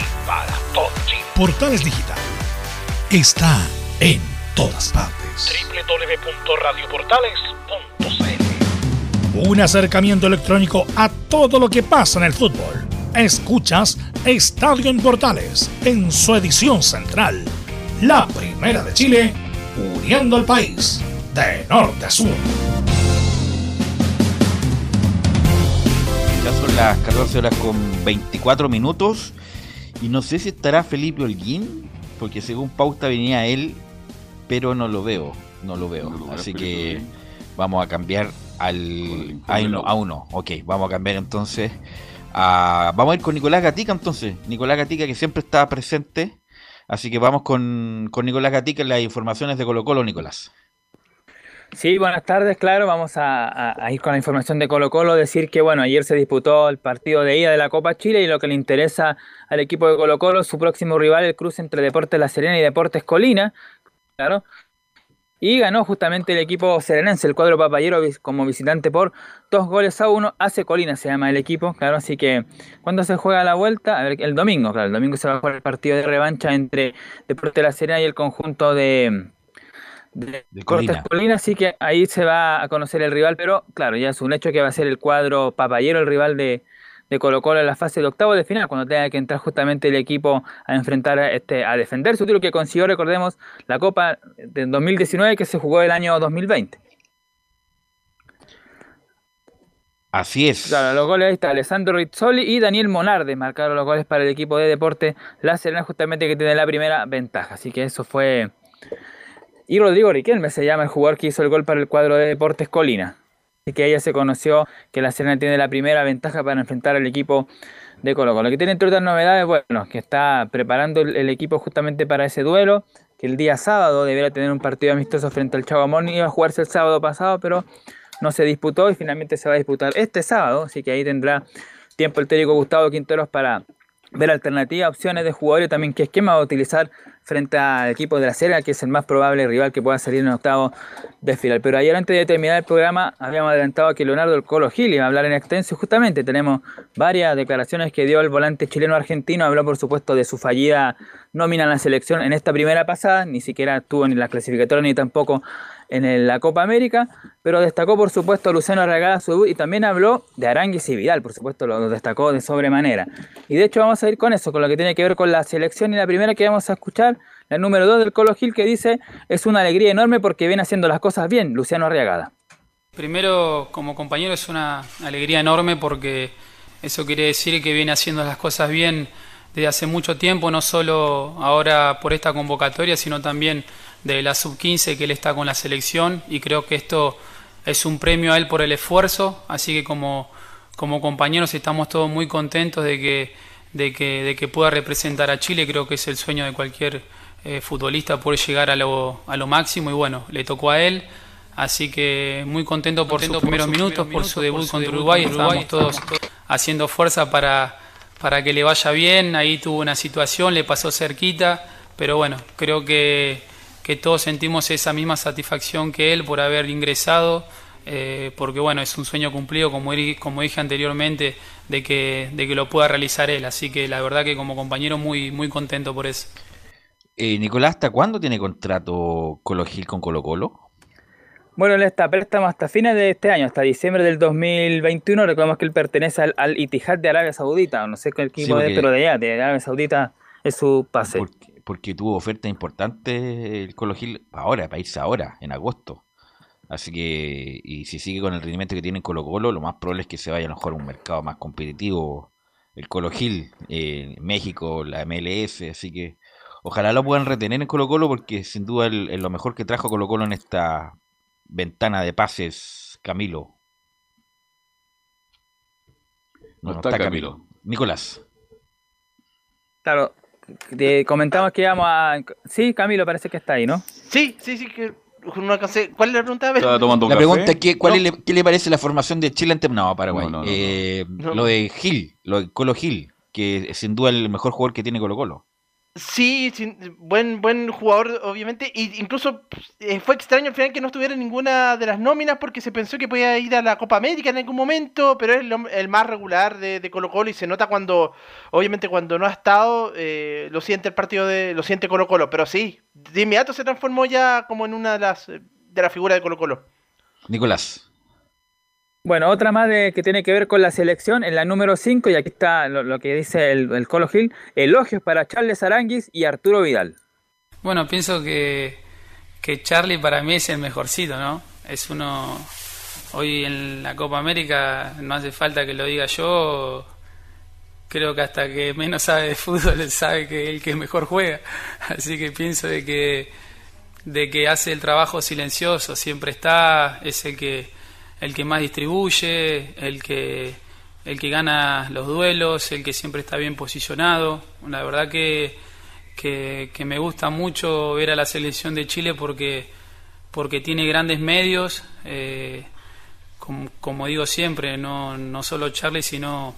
para todo Portales Digital está en todas partes. www.radioportales.cl Un acercamiento electrónico a todo lo que pasa en el fútbol. Escuchas Estadio en Portales en su edición central. La primera de Chile, uniendo al país de norte a sur. Ya son las 14 horas con 24 minutos. Y no sé si estará Felipe Holguín, porque según pauta venía él, pero no lo veo, no lo veo. Así que vamos a cambiar al a uno, Ok, vamos a cambiar entonces a, vamos a ir con Nicolás Gatica entonces. Nicolás Gatica que siempre está presente. Así que vamos con, con Nicolás Gatica en las informaciones de Colo Colo, Nicolás. Sí, buenas tardes, claro, vamos a, ir con la información de Colo Colo, decir que bueno, ayer se disputó el partido de ida de la Copa Chile y lo que le interesa al equipo de Colo Colo, su próximo rival, el cruce entre Deportes La Serena y Deportes Colina, claro, y ganó justamente el equipo serenense, el cuadro papayero como visitante por dos goles a uno, hace Colina se llama el equipo, claro, así que cuando se juega la vuelta, a ver, el domingo, claro, el domingo se va a jugar el partido de revancha entre Deportes La Serena y el conjunto de de, Cortes Colina. así que ahí se va a conocer el rival, pero claro, ya es un hecho que va a ser el cuadro papayero, el rival de, de Colo Colo en la fase de octavo de final, cuando tenga que entrar justamente el equipo a enfrentar a, este, a defender su título que consiguió, recordemos, la Copa de 2019 que se jugó el año 2020. Así es. Claro, los goles ahí está Alessandro Rizzoli y Daniel Monarde marcaron los goles para el equipo de deporte La Serena, justamente que tiene la primera ventaja. Así que eso fue y Rodrigo Riquelme se llama el jugador que hizo el gol para el cuadro de Deportes Colina. Así que ahí ya se conoció que la Serena tiene la primera ventaja para enfrentar al equipo de Colo Colo. Lo que tiene entre otras novedades, bueno, que está preparando el, equipo justamente para ese duelo, que el día sábado debería tener un partido amistoso frente al Chavo Amón, iba a jugarse el sábado pasado, pero no se disputó y finalmente se va a disputar este sábado, así que ahí tendrá tiempo el técnico Gustavo Quinteros para ver alternativas, opciones de jugadores también qué esquema va a utilizar frente al equipo de la Serena, que es el más probable rival que pueda salir en octavo de final. Pero ayer antes de terminar el programa habíamos adelantado que Leonardo el Colo Gil iba a hablar en extenso. Justamente tenemos varias declaraciones que dio el volante chileno argentino. Habló por supuesto de su fallida nómina en la selección en esta primera pasada. Ni siquiera estuvo ni en la clasificatoria ni tampoco en la Copa América, pero destacó por supuesto Luciano Arragada su debut y también habló de Aranguis y Vidal, por supuesto lo destacó de sobremanera. Y de hecho vamos a ir con eso, con lo que tiene que ver con la selección y la primera que vamos a escuchar, la número 2 del Colo Gil que dice, es una alegría enorme porque viene haciendo las cosas bien, Luciano Arriagada. Primero, como compañero, es una alegría enorme porque eso quiere decir que viene haciendo las cosas bien desde hace mucho tiempo, no solo ahora por esta convocatoria, sino también de la sub-15 que él está con la selección y creo que esto es un premio a él por el esfuerzo, así que como, como compañeros estamos todos muy contentos de que, de, que, de que pueda representar a Chile, creo que es el sueño de cualquier eh, futbolista poder llegar a lo, a lo máximo y bueno, le tocó a él, así que muy contento por sus primeros minutos, por su debut contra Uruguay, estábamos todos haciendo fuerza para, para que le vaya bien, ahí tuvo una situación, le pasó cerquita, pero bueno, creo que que todos sentimos esa misma satisfacción que él por haber ingresado, eh, porque bueno, es un sueño cumplido, como, como dije anteriormente, de que, de que lo pueda realizar él. Así que la verdad que como compañero muy, muy contento por eso. Eh, Nicolás, ¿hasta cuándo tiene contrato Colo Gil con Colo Colo? Bueno, él está préstamo hasta fines de este año, hasta diciembre del 2021. Recordemos que él pertenece al, al Itihad de Arabia Saudita, no sé qué equipo Sí, es, pero de allá, de Arabia Saudita es su pase. Porque, porque tuvo ofertas importantes el Colo Gil ahora, para irse ahora, en agosto. Así que, y si sigue con el rendimiento que tiene en Colo Colo, lo más probable es que se vaya a lo mejor a un mercado más competitivo. El Colo Gil, eh, México, la MLS, así que ojalá lo puedan retener en Colo Colo porque sin duda es lo mejor que trajo Colo Colo en esta ventana de pases, Camilo. No está Camilo. Nicolás. Claro, te comentamos que íbamos a... Sí, Camilo parece que está ahí, ¿no? Sí, sí, sí, que no alcancé. ¿Cuál es la pregunta? A ver. La pregunta es que, ¿cuál es le- qué le parece la formación de Chile ante no, Paraguay. No, no, no, Eh, no. Lo de Gil, lo de Colo Gil, que es sin duda el mejor jugador que tiene Colo Colo. Sí, buen, buen jugador, obviamente. Y incluso eh, fue extraño al final que no estuviera en ninguna de las nóminas porque se pensó que podía ir a la Copa América en algún momento, pero es el, el más regular de, de Colo Colo y se nota cuando, obviamente cuando no ha estado, eh, lo siente el partido de, lo siente Colo Colo. Pero sí, de inmediato se transformó ya como en una de las eh, de las figuras de Colo Colo. Nicolás. Bueno, otra más que tiene que ver con la selección, en la número 5, y aquí está lo, que dice el, el Colo Gil, elogios para Charles Aranguis y Arturo Vidal. Bueno, pienso que, que Charlie para mí es el mejorcito, ¿no? Es uno, hoy en la Copa América, no hace falta que lo diga yo, creo que hasta que menos sabe de fútbol sabe que el que mejor juega. Así que pienso de que, de que hace el trabajo silencioso, siempre está, es el que, el que más distribuye, el que, el que gana los duelos, el que siempre está bien posicionado. La verdad que, que, me gusta mucho ver a la selección de Chile porque, porque tiene grandes medios, eh, como, como digo siempre, no, no solo Charlie, sino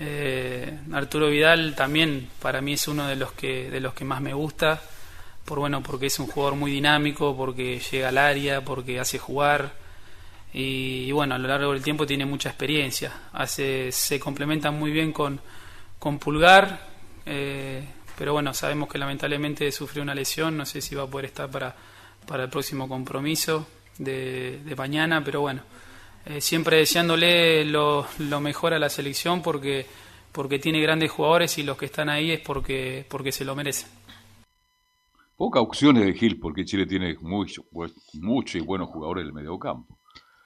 eh, Arturo Vidal también para mí es uno de los que, de los que más me gusta, por bueno, porque es un jugador muy dinámico, porque llega al área, porque hace jugar y, bueno, a lo largo del tiempo tiene mucha experiencia. Hace, se complementa muy bien con, con Pulgar, eh, pero bueno, sabemos que lamentablemente sufrió una lesión, no sé si va a poder estar para, para el próximo compromiso de, de mañana, pero bueno, eh, siempre deseándole lo, lo mejor a la selección porque, porque tiene grandes jugadores y los que están ahí es porque, porque se lo merecen. Pocas opciones de Gil, porque Chile tiene pues, muchos y buenos jugadores en el medio campo.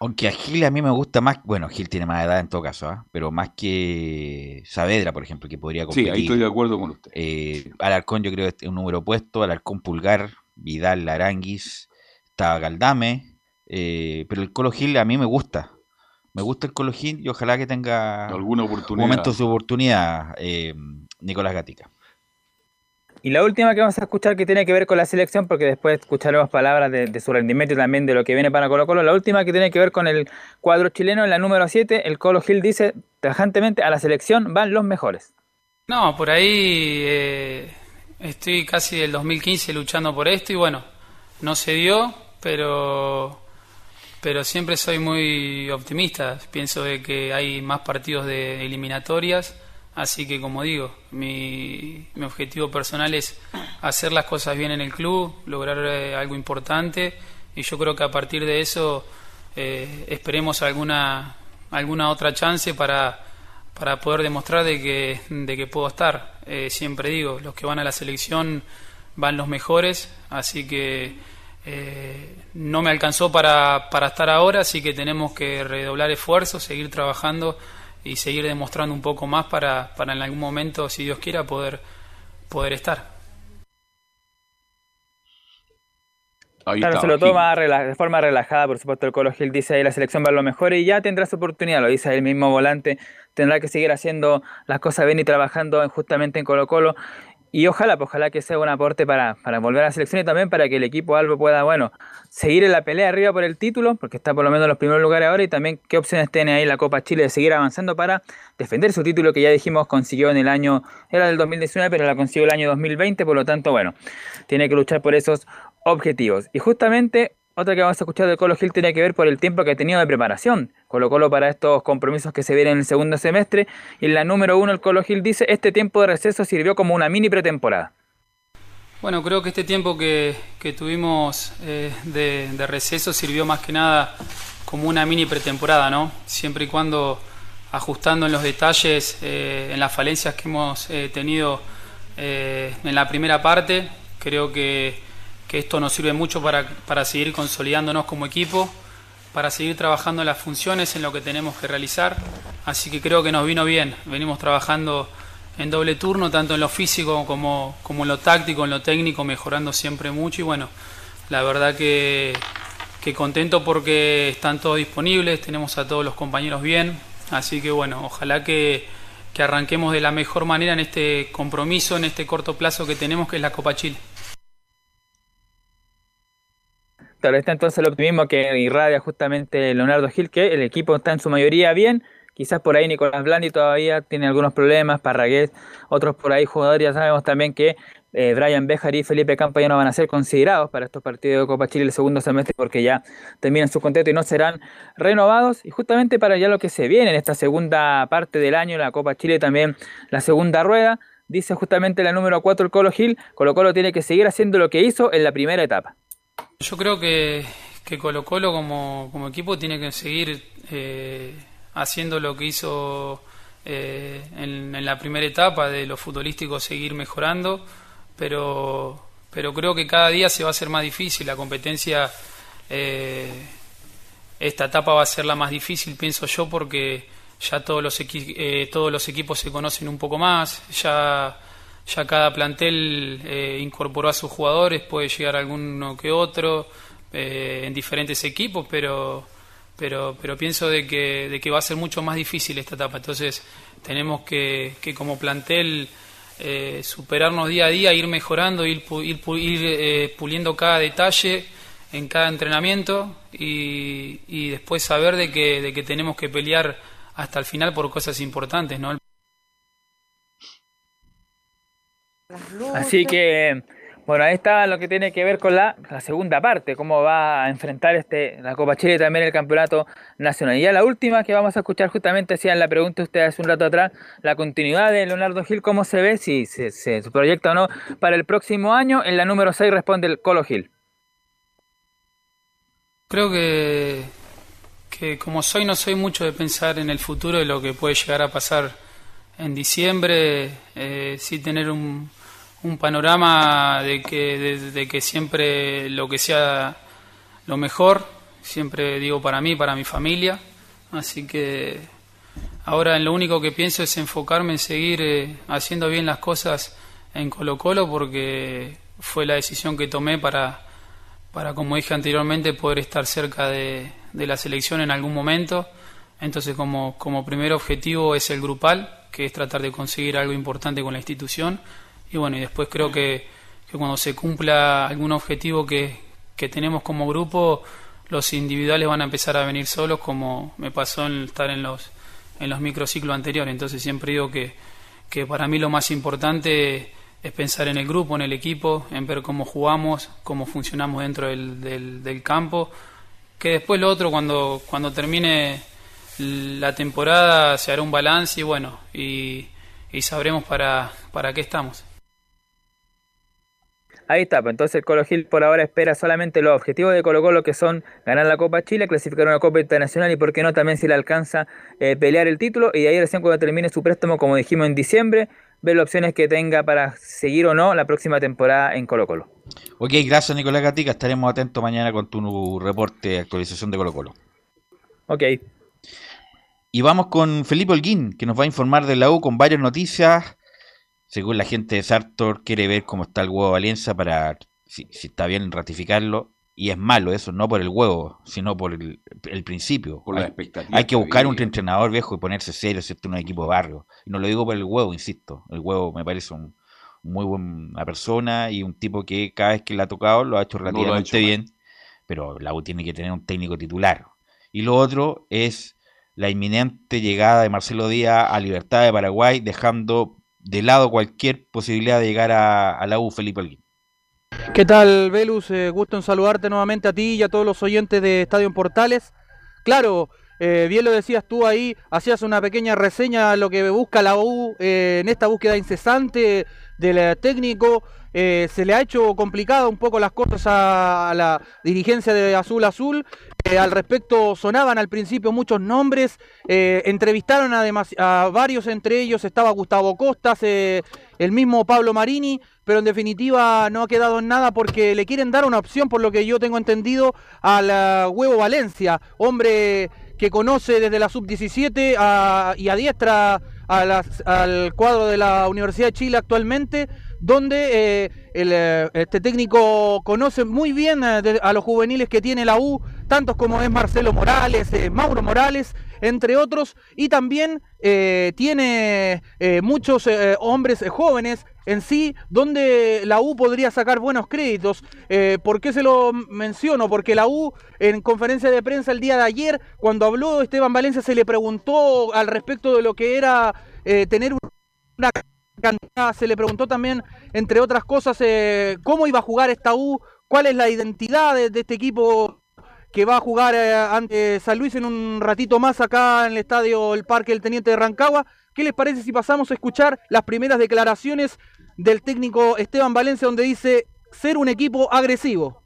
Aunque a Gil a mí me gusta más, bueno, Gil tiene más edad en todo caso, ¿ah? pero más que Saavedra, por ejemplo, que podría Sí, competir. ahí estoy de acuerdo con usted. Eh, Alarcón yo creo que es un número opuesto, Alarcón Pulgar, Vidal, Aranguis, está Galdame, eh, pero el Colo Gil a mí me gusta. Me gusta el Colo Gil y ojalá que tenga alguna oportunidad. momentos de oportunidad, eh, Nicolás Gatica. Y la última que vamos a escuchar que tiene que ver con la selección, porque después escucharemos palabras de, su rendimiento y también de lo que viene para Colo Colo. La última que tiene que ver con el cuadro chileno, en la número 7, el Colo Gil dice tajantemente, a la selección van los mejores. No, por ahí eh, estoy casi del 2015 luchando por esto y bueno, no se dio, pero, pero siempre soy muy optimista. Pienso de que hay más partidos de eliminatorias Así que como digo, mi, objetivo personal es hacer las cosas bien en el club, lograr eh, algo importante y yo creo que a partir de eso eh, esperemos alguna, alguna otra chance para, para poder demostrar de que, de que puedo estar. Eh, siempre digo, los que van a la selección van los mejores, así que no me alcanzó para, para estar ahora, así que tenemos que redoblar esfuerzos, seguir trabajando y seguir demostrando un poco más para, para en algún momento, si Dios quiera, poder, poder estar. claro, se lo toma de forma relajada, por supuesto, el Colo Gil dice ahí la selección va a lo mejor y ya tendrá su oportunidad, lo dice el mismo volante, tendrá que seguir haciendo las cosas bien y trabajando justamente en Colo Colo y ojalá, pues ojalá que sea un aporte para, para volver a la selección y también para que el equipo Albo pueda, bueno, seguir en la pelea arriba por el título, porque está por lo menos en los primeros lugares ahora, y también qué opciones tiene ahí la Copa Chile de seguir avanzando para defender su título que ya dijimos consiguió en el año, era del 2019, pero la consiguió el año 2020, por lo tanto, bueno, tiene que luchar por esos objetivos. Y justamente otra que vamos a escuchar de Colo Gil tiene que ver por el tiempo que ha tenido de preparación. Colo Colo para estos compromisos que se vienen en el segundo semestre. Y en la número uno el Colo Gil dice, este tiempo de receso sirvió como una mini pretemporada. Bueno, creo que este tiempo que, tuvimos eh, de, receso sirvió más que nada como una mini pretemporada, ¿no? Siempre y cuando ajustando en los detalles, eh, en las falencias que hemos eh, tenido en la primera parte, creo que que esto nos sirve mucho para, para seguir consolidándonos como equipo, para seguir trabajando las funciones, en lo que tenemos que realizar. Así que creo que nos vino bien. Venimos trabajando en doble turno, tanto en lo físico como, en lo táctico, en lo técnico, mejorando siempre mucho. Y bueno, la verdad que, que contento porque están todos disponibles, tenemos a todos los compañeros bien. Así que bueno, ojalá que, que arranquemos de la mejor manera en este compromiso, en este corto plazo que tenemos, que es la Copa Chile. Claro, está entonces el optimismo que irradia justamente Leonardo Gil, que el equipo está en su mayoría bien. Quizás por ahí Nicolás Blandi todavía tiene algunos problemas, Parragués, otros por ahí jugadores. Ya sabemos también que eh, Brian Bejar y Felipe Campo ya no van a ser considerados para estos partidos de Copa Chile el segundo semestre porque ya terminan su contrato y no serán renovados. Y justamente para ya lo que se viene en esta segunda parte del año, la Copa Chile también la segunda rueda, dice justamente la número 4 el Colo Gil, Colo Colo tiene que seguir haciendo lo que hizo en la primera etapa. Yo creo que, que Colo Colo como, como equipo tiene que seguir eh, haciendo lo que hizo eh, en, la primera etapa de lo futbolístico, seguir mejorando, pero, pero creo que cada día se va a hacer más difícil. La competencia, eh, esta etapa va a ser la más difícil, pienso yo, porque ya todos los, todos los equipos se conocen un poco más, ya ya cada plantel eh, incorporó a sus jugadores, puede llegar alguno que otro eh, en diferentes equipos, pero, pero, pero pienso de que, de que va a ser mucho más difícil esta etapa. Entonces tenemos que, que como plantel eh, superarnos día a día, ir mejorando, ir, ir, ir puliendo cada detalle en cada entrenamiento y, y después saber de que, de que tenemos que pelear hasta el final por cosas importantes, ¿no? Así que, bueno, ahí está lo que tiene que ver con la, segunda parte, cómo va a enfrentar este la Copa Chile y también el Campeonato Nacional. Y ya la última que vamos a escuchar justamente, hacían la pregunta ustedes hace un rato atrás, la continuidad de Leonardo Gil, cómo se ve, si se, proyecta o no para el próximo año. En la número 6 responde el Colo Gil. Creo que, que como soy, no soy mucho de pensar en el futuro de lo que puede llegar a pasar en diciembre, eh, sí tener un, un panorama de que, de, que siempre lo que sea lo mejor, siempre digo para mí, para mi familia. Así que ahora lo único que pienso es enfocarme en seguir eh, haciendo bien las cosas en Colo Colo porque fue la decisión que tomé para, para como dije anteriormente, poder estar cerca de, de la selección en algún momento. Entonces, como, como primer objetivo es el grupal, que es tratar de conseguir algo importante con la institución. Y bueno, y después creo que, que cuando se cumpla algún objetivo que, que tenemos como grupo, los individuales van a empezar a venir solos, como me pasó en estar en los, en los microciclos anteriores. Entonces siempre digo que, que para mí lo más importante es pensar en el grupo, en el equipo, en ver cómo jugamos, cómo funcionamos dentro del, del, del campo, que después lo otro cuando, cuando termine la temporada se hará un balance y bueno, y, y sabremos para, para qué estamos. Ahí está, pues entonces el Colo Gil por ahora espera solamente los objetivos de Colo Colo que son ganar la Copa Chile, clasificar una Copa Internacional y por qué no también si le alcanza eh, pelear el título y de ahí recién cuando termine su préstamo, como dijimos en diciembre, ver las opciones que tenga para seguir o no la próxima temporada en Colo Colo. Ok, gracias Nicolás Gatica, estaremos atentos mañana con tu reporte de actualización de Colo Colo. Ok. Y vamos con Felipe Holguín, que nos va a informar de la U con varias noticias. Según la gente de Sartor, quiere ver cómo está el huevo de Valencia para, si, si está bien, ratificarlo. Y es malo eso, no por el huevo, sino por el, el principio. Por hay, hay que que buscar un entrenador viejo y ponerse serio, ¿cierto? Un equipo de barrio. Y no lo digo por el huevo, insisto. El huevo me parece un, muy buena persona y un tipo que cada vez que le ha tocado lo ha hecho ha relativamente mal. bien. Pero la U tiene que tener un técnico titular. Y lo otro es la inminente llegada de Marcelo Díaz a Libertad de Paraguay, dejando de lado cualquier posibilidad de llegar a, a la U Felipe Holguín. ¿Qué tal, Velus? Eh, gusto en saludarte nuevamente a ti y a todos los oyentes de Estadio en Portales. Claro, eh, bien lo decías tú ahí, hacías una pequeña reseña de lo que busca la U eh, en esta búsqueda incesante del técnico. Eh, se le ha hecho complicado un poco las cosas a, la dirigencia de Azul Azul. Eh, al respecto sonaban al principio muchos nombres, eh, entrevistaron a, a varios entre ellos, estaba Gustavo Costas, el mismo Pablo Marini, pero en definitiva no ha quedado en nada porque le quieren dar una opción, por lo que yo tengo entendido, al Huevo Valencia, hombre que conoce desde la sub-17 a- y adiestra a las- al cuadro de la Universidad de Chile actualmente, donde eh, el, eh, este técnico conoce muy bien eh, a los juveniles que tiene la U, tantos como es Marcelo Morales, Mauro Morales, entre otros, y también tiene muchos hombres jóvenes en sí, donde la U podría sacar buenos créditos. ¿Por qué se lo menciono? Porque la U, en conferencia de prensa el día de ayer, cuando habló Esteban Valencia, se le preguntó al respecto de lo que era tener una se le preguntó también, entre otras cosas, eh, cómo iba a jugar esta U, cuál es la identidad de, este equipo que va a jugar eh, ante San Luis en un ratito más acá en el estadio El Parque del Teniente de Rancagua. ¿Qué les parece si pasamos a escuchar las primeras declaraciones del técnico Esteban Valencia donde dice ser un equipo agresivo?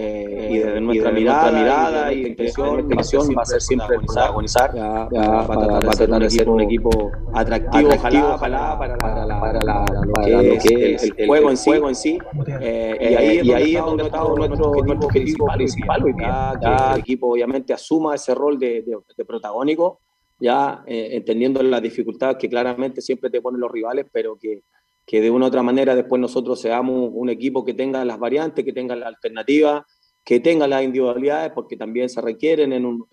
Eh, y desde nuestra mirada, mirada y intención, intención va a ser siempre protagonizar, ya, ya va a tratar de ser un equipo atractivo, ojalá, ojalá para, para, la- para la- para lo que es el, el juego en sí. en sí. Eh, y ahí, y ahí es donde está nuestro, nuestro objetivo principal hoy día, que el equipo obviamente asuma ese rol de, de, de protagónico, ya eh, entendiendo las dificultades que claramente siempre te ponen los rivales, pero que que de una u otra manera después nosotros seamos un equipo que tenga las variantes, que tenga las alternativas, que tenga las individualidades, porque también se requieren en un,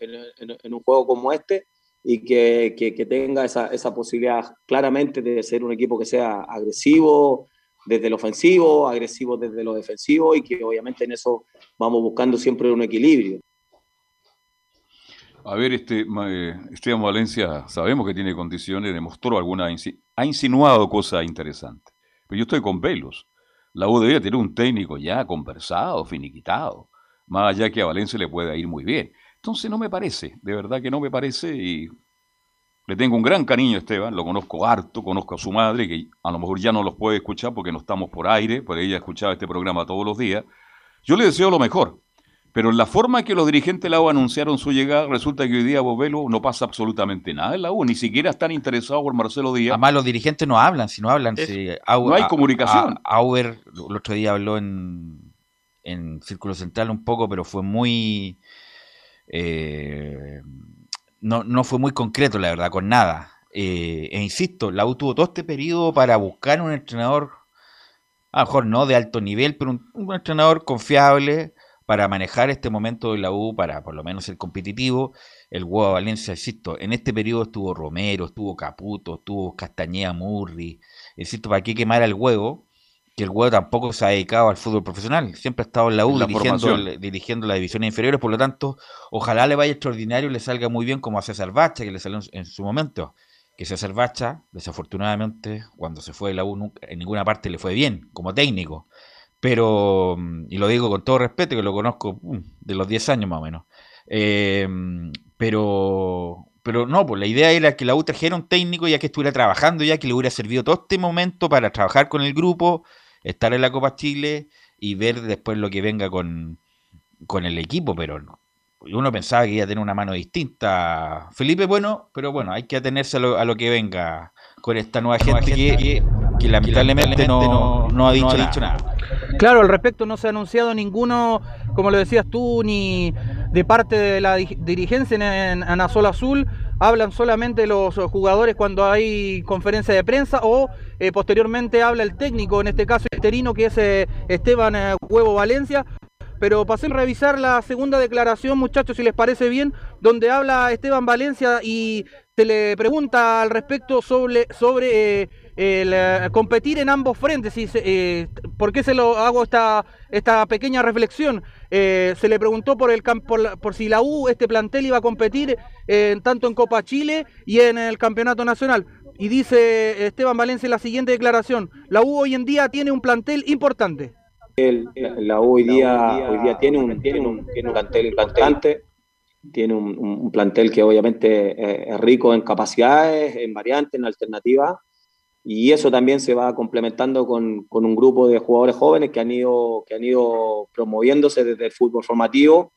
juego como este, y que, que- tenga esa, esa posibilidad claramente de ser un equipo que sea agresivo desde el ofensivo, agresivo desde lo defensivo, y que obviamente en eso vamos buscando siempre un equilibrio. A ver, este eh, Esteban Valencia, sabemos que tiene condiciones, demostró alguna, ha insinuado cosas interesantes. Pero yo estoy con Velos. La U debería tener un técnico ya conversado, finiquitado, más allá que a Valencia le pueda ir muy bien. Entonces no me parece, de verdad que no me parece y le tengo un gran cariño a Esteban, lo conozco harto, conozco a su madre, que a lo mejor ya no los puede escuchar porque no estamos por aire, pero ella escuchaba este programa todos los días. Yo le deseo lo mejor, pero en la forma que los dirigentes de la U anunciaron su llegada, resulta que hoy día Bovelo no pasa absolutamente nada en la U, ni siquiera están interesados por Marcelo Díaz. Además, los dirigentes no hablan, si no hablan. Es- si Au- no hay a- comunicación. a- Auer el otro día habló en, en Círculo Central un poco, pero fue muy. eh, no, no fue muy concreto, la verdad, con nada. Eh, e insisto, la U tuvo todo este periodo para buscar un entrenador, a lo mejor no de alto nivel, pero un, un entrenador confiable para manejar este momento de la U, para por lo menos ser competitivo. El huevo Valencia, insisto, en este periodo estuvo Romero, estuvo Caputo, estuvo Castañeda Murri. Insisto, ¿para qué quemar el huevo? Que el huevo tampoco se ha dedicado al fútbol profesional. Siempre ha estado en la U la dirigiendo, el- dirigiendo las divisiones inferiores. Por lo tanto, ojalá le vaya extraordinario y le salga muy bien como a César Bacha, que le salió en, en su momento. Que César Bacha, desafortunadamente, cuando se fue de la U, nunca- en ninguna parte le fue bien como técnico. Pero, mm, y lo digo con todo respeto, que lo conozco mm, de los 10 años más o menos. Eh, pero, pero no, pues la idea era que la U trajera un técnico ya que estuviera trabajando, ya que le hubiera servido todo este momento para trabajar con el grupo, estar en la Copa Chile y ver después lo que venga con, con el equipo, pero no. Uno pensaba que iba a tener una mano distinta. Felipe, bueno, pero bueno, hay que atenerse a lo, a lo que venga con esta nueva gente que, que lamentablemente no, no ha dicho nada. Claro, al respecto no se ha anunciado ninguno, como lo decías tú, ni de parte de la di- dirigencia en, en Azul Azul. Hablan solamente los jugadores cuando hay conferencia de prensa o eh, posteriormente habla el técnico, en este caso interino, que es eh, Esteban eh, Huevo Valencia. Pero pasé a revisar la segunda declaración, muchachos, si les parece bien, donde habla Esteban Valencia y se le pregunta al respecto sobre, sobre eh, el eh, competir en ambos frentes. Y se- eh, ¿Por qué se lo hago esta, esta pequeña reflexión? Eh, se le preguntó por, el, por, por si la U, este plantel, iba a competir eh, tanto en Copa Chile y en el Campeonato Nacional. Y dice Esteban Valencia en la siguiente declaración, la U hoy en día tiene un plantel importante. El- la U hoy día, hoy día tiene, un, tiene, un, tiene un plantel importante, tiene un, un- plantel que obviamente eh, es rico en capacidades, en variantes, en alternativas, y eso también se va complementando con, con un grupo de jugadores jóvenes que han ido, que han ido promoviéndose desde el fútbol formativo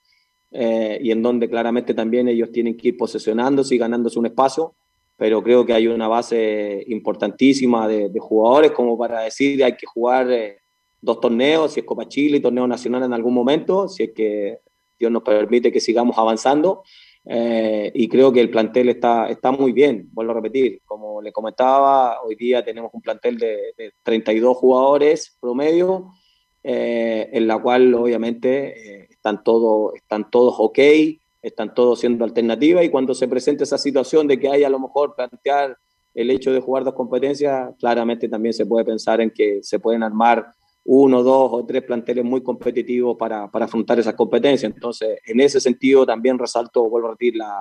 eh, y en donde claramente también ellos tienen que ir posesionándose y ganándose un espacio, pero creo que hay una base importantísima de, de jugadores como para decir hay que jugar eh, dos torneos, si es Copa Chile y torneo nacional en algún momento, si es que Dios nos permite que sigamos avanzando. Eh, y creo que el plantel está, está muy bien, vuelvo a repetir, como le comentaba, hoy día tenemos un plantel de, de 32 jugadores promedio, eh, en la cual obviamente eh, están, todos están todos ok, están todos siendo alternativas y cuando se presente esa situación de que hay a lo mejor plantear el hecho de jugar dos competencias, claramente también se puede pensar en que se pueden armar uno, dos o tres planteles muy competitivos para, para afrontar esas competencias. Entonces, en ese sentido también resalto, vuelvo a repetir, la,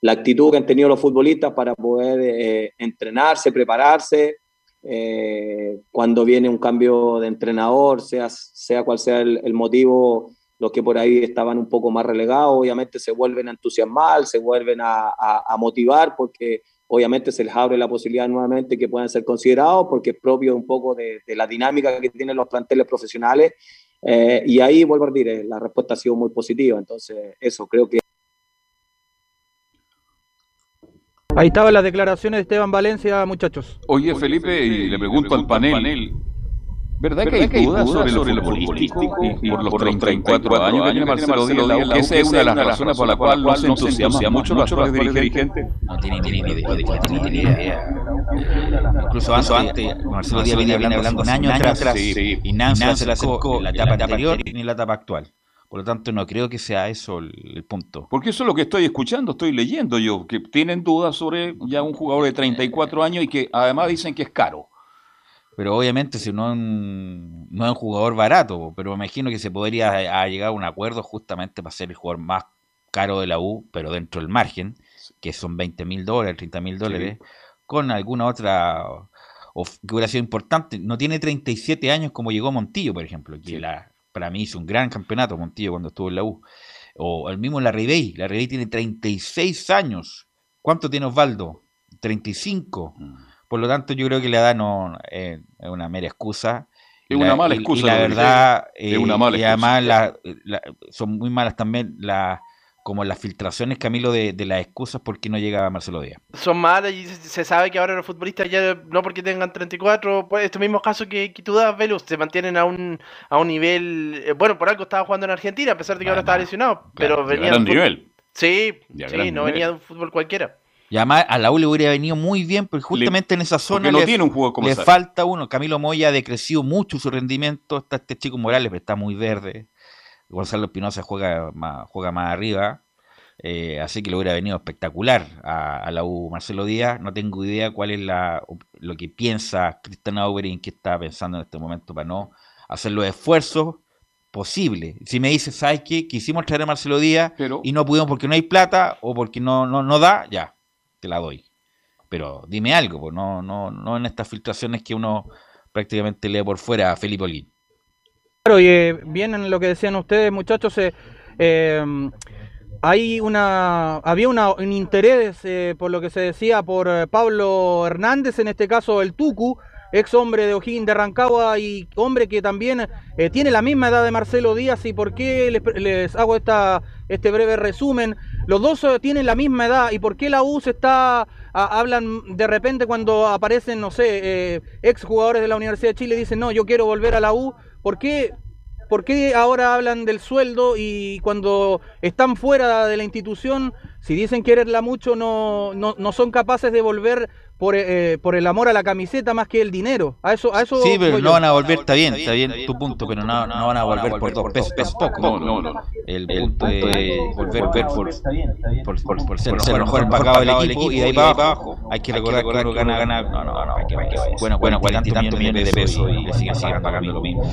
la actitud que han tenido los futbolistas para poder eh, entrenarse, prepararse. eh, cuando viene un cambio de entrenador, sea, sea cual sea el, el motivo, los que por ahí estaban un poco más relegados, obviamente se vuelven a entusiasmar, se vuelven a, a- a motivar, porque obviamente se les abre la posibilidad nuevamente que puedan ser considerados, porque es propio un poco de, de la dinámica que tienen los planteles profesionales. Eh, y ahí vuelvo a decir, eh, la respuesta ha sido muy positiva. Entonces, eso creo que Ahí estaban las declaraciones de Esteban Valencia, muchachos. Oye, Felipe, y le pregunto al panel, ¿verdad que hay dudas sobre, sobre lo futbolístico y por los 34 años que tiene Marcelo Díaz? U? Que esa es una de las razones por la cual no se entusiasma mucho los actuales dirigentes. No tiene ni idea. no tiene ni idea. Incluso antes, Marcelo Díaz venía hablando un año atrás y Nancy se le acercó en la etapa anterior ni en la etapa actual. Por lo tanto, no creo que sea eso el, el punto. Porque eso es lo que estoy escuchando, estoy leyendo yo, que tienen dudas sobre ya un jugador de 34 años y que además dicen que es caro. Pero obviamente, si no es un, no es un jugador barato, pero me imagino que se podría a llegar a un acuerdo justamente para ser el jugador más caro de la U, pero dentro del margen, que son 20 mil dólares, 30 mil dólares, con alguna otra que hubiera sido importante. No tiene 37 años como llegó Montillo, por ejemplo, que la, para mí hizo un gran campeonato Montillo cuando estuvo en la U. O el mismo Larribey, Larribey tiene 36 años. ¿Cuánto tiene Osvaldo? 35. Por lo tanto, yo creo que la edad no eh, es una mera excusa. Y Es una la- mala y- y excusa, la verdad. Es una eh, mala y excusa. además la- la- son muy malas también las como las filtraciones, Camilo, de, de las excusas por qué no llega Marcelo Díaz. Son malas y se, sabe que ahora los futbolistas ya no porque tengan 34, pues estos mismos casos que, que tú das, Velus, se mantienen a un, a un nivel, eh, bueno, por algo estaba jugando en Argentina, a pesar de que ahora estaba lesionado, pero de venía gran de un fut- nivel. Sí, sí, gran no nivel. venía de un fútbol cualquiera. Y además a la U le hubiera venido muy bien, porque justamente en esa zona no le, tiene un jugador como le ese. falta uno. Camilo Moya ha decrecido mucho su rendimiento. Está este chico Morales, pero está muy verde. Gonzalo Espinosa juega más, juega más arriba. Eh, así que le hubiera venido espectacular a, la U Marcelo Díaz. No tengo idea cuál es la, lo que piensa Cristian Auber y en qué está pensando en este momento para no hacer los esfuerzos posibles. Si me dices, ¿sabes qué? Quisimos traer a Marcelo Díaz y no pudimos porque no hay plata o porque no, no, no da, ya, te la doy. Pero dime algo, pues no, no, no en estas filtraciones que uno prácticamente lee por fuera a Felipe Olguín. Claro, y eh, bien en lo que decían ustedes, muchachos, eh, eh, hay una, había un interés, por lo que se decía, por Pablo Hernández, en este caso el Tucu, ex hombre de O'Higgins de Rancagua y hombre que también tiene la misma edad de Marcelo Díaz. ¿Y por qué les, hago esta, este breve resumen? Los dos tienen la misma edad. ¿Y por qué la U se está hablan de repente cuando aparecen, no sé, eh, ex jugadores de la Universidad de Chile, dicen, no, yo quiero volver a la U. ¿Por qué, ¿Por qué ahora hablan del sueldo y cuando están fuera de la institución, si dicen quererla mucho, no, no, no son capaces de volver por, eh, por el amor a la camiseta más que el dinero. A eso, a eso sí, pero no van a volver, está bien, está bien tu punto, pero no, no van a volver por dos pesos, es poco. No, no, no. El punto de volver por, por, por, por ser el mejor pagado del equipo y de ahí para abajo. Hay que recordar que uno gana, gana, no, no, no, bueno, bueno, cuarenta y tantos millones de pesos y le siguen, siguen pagando lo mismo.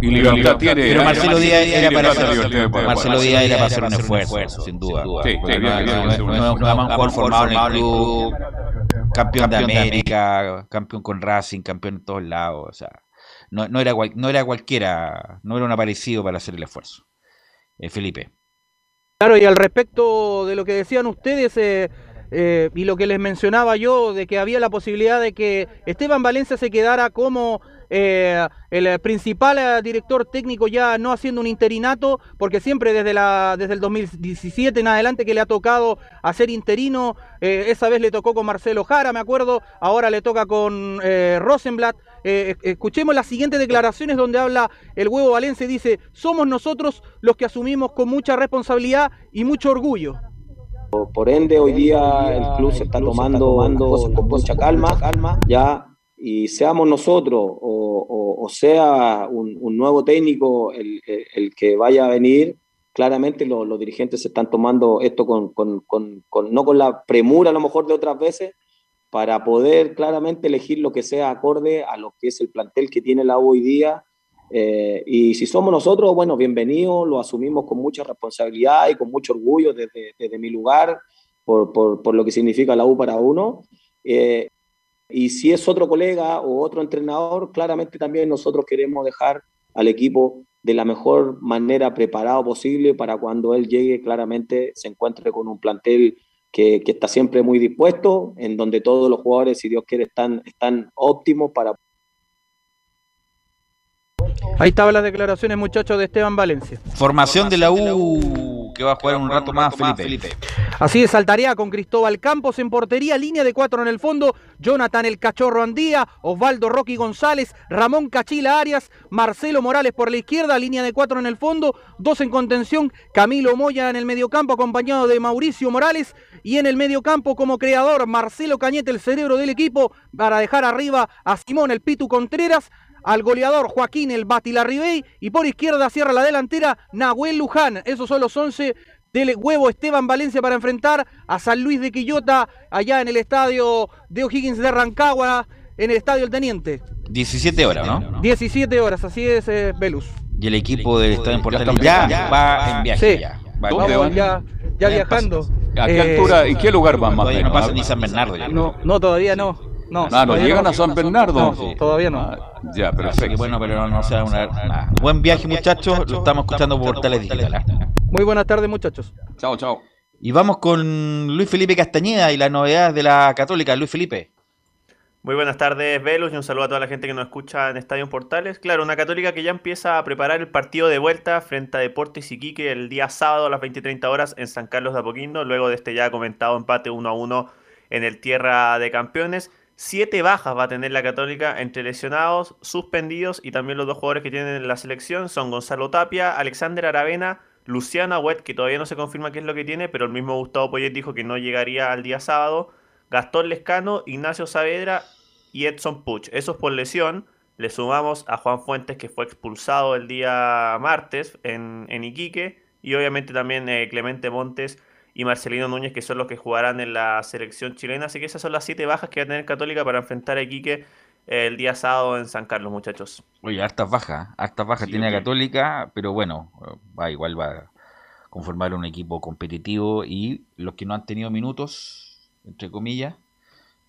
Y Libertad tiene. Pero Marcelo Díaz era para hacer, Marcelo Díaz era para hacer un esfuerzo, sin duda. Sí, no es un jugador formado en el club campeón, de, América, campeón con Racing, campeón en todos lados. O sea, no, no, era, no era cualquiera, no era un aparecido para hacer el esfuerzo. Eh, Felipe. Claro, y al respecto de lo que decían ustedes eh, eh, y lo que les mencionaba yo, de que había la posibilidad de que Esteban Valencia se quedara como eh, el principal eh, director técnico ya no haciendo un interinato, porque siempre desde, la, desde el 2017 en adelante que le ha tocado hacer interino, eh, esa vez le tocó con Marcelo Jara, me acuerdo, ahora le toca con Rosenblatt. escuchemos las siguientes declaraciones donde habla el huevo Valencia y dice, somos nosotros los que asumimos con mucha responsabilidad y mucho orgullo. Por ende, hoy día el club se está tomando, cosas con mucha calma, calma, ya y seamos nosotros o, sea un, nuevo técnico el, que vaya a venir, claramente los, dirigentes se están tomando esto con, no con la premura a lo mejor de otras veces, para poder claramente elegir lo que sea acorde a lo que es el plantel que tiene la U hoy día. Eh, y si somos nosotros, bueno, bienvenidos, lo asumimos con mucha responsabilidad y con mucho orgullo desde, desde mi lugar por, por, por, lo que significa la U para uno. Eh, y si es otro colega o otro entrenador, claramente también nosotros queremos dejar al equipo de la mejor manera preparado posible para cuando él llegue, claramente se encuentre con un plantel que, que está siempre muy dispuesto, en donde todos los jugadores, si Dios quiere, están, están óptimos para... Ahí estaban las declaraciones, muchachos, de Esteban Valencia. Formación de la U que va a jugar un rato más, Felipe. Así es, saltaría con Cristóbal Campos en portería, línea de cuatro en el fondo, Jonathan el Cachorro Andía, Osvaldo Rocky González, Ramón Cachila Arias, Marcelo Morales por la izquierda, línea de cuatro en el fondo, dos en contención, Camilo Moya en el mediocampo acompañado de Mauricio Morales y en el mediocampo como creador Marcelo Cañete, el cerebro del equipo, para dejar arriba a Simón el Pitu Contreras, al goleador Joaquín el Batilarribey y por izquierda cierra la delantera Nahuel Luján. Esos son los 11 del huevo Esteban Valencia para enfrentar a San Luis de Quillota allá en el estadio de O'Higgins de Rancagua, en el estadio El Teniente. 17 horas, ¿no? 17 horas, así es, eh, Velus. Y el equipo del estadio en ya, va en viaje. Sí. Ya. Vamos, ya, ya viajando. ¿A qué altura y qué lugar van más? No pasa ni San Bernardo. No, no, todavía no. No, ah, no llegan a San Bernardo. todavía no. Ah, ya, perfecto. bueno, pero no sea una, Buen viaje, muchachos. Lo estamos escuchando por Portales Digital. ¿ah? Muy buenas tardes, muchachos. Chao, chao. Y vamos con Luis Felipe Castañeda y las novedades de la Católica. Luis Felipe. Muy buenas tardes, Velus, y un saludo a toda la gente que nos escucha en Estadio Portales. Claro, una Católica que ya empieza a preparar el partido de vuelta frente a Deportes Iquique el día sábado a las 20:30 horas en San Carlos de Apoquindo, luego de este ya comentado empate 1 a 1 en el Tierra de Campeones. Siete bajas va a tener la Católica entre lesionados, suspendidos y también los dos jugadores que tienen en la selección son Gonzalo Tapia, Alexander Aravena, Luciana Wet, que todavía no se confirma qué es lo que tiene, pero el mismo Gustavo Poyet dijo que no llegaría al día sábado, Gastón Lescano, Ignacio Saavedra y Edson Puch. Esos por lesión. Le sumamos a Juan Fuentes, que fue expulsado el día martes en, en Iquique, y obviamente también eh, Clemente Montes y Marcelino Núñez, que son los que jugarán en la selección chilena. Así que esas son las siete bajas que va a tener Católica para enfrentar a Iquique el día sábado en San Carlos, muchachos. Oye, hartas bajas, hartas bajas tiene Católica, pero bueno, va igual va a conformar un equipo competitivo y los que no han tenido minutos, entre comillas,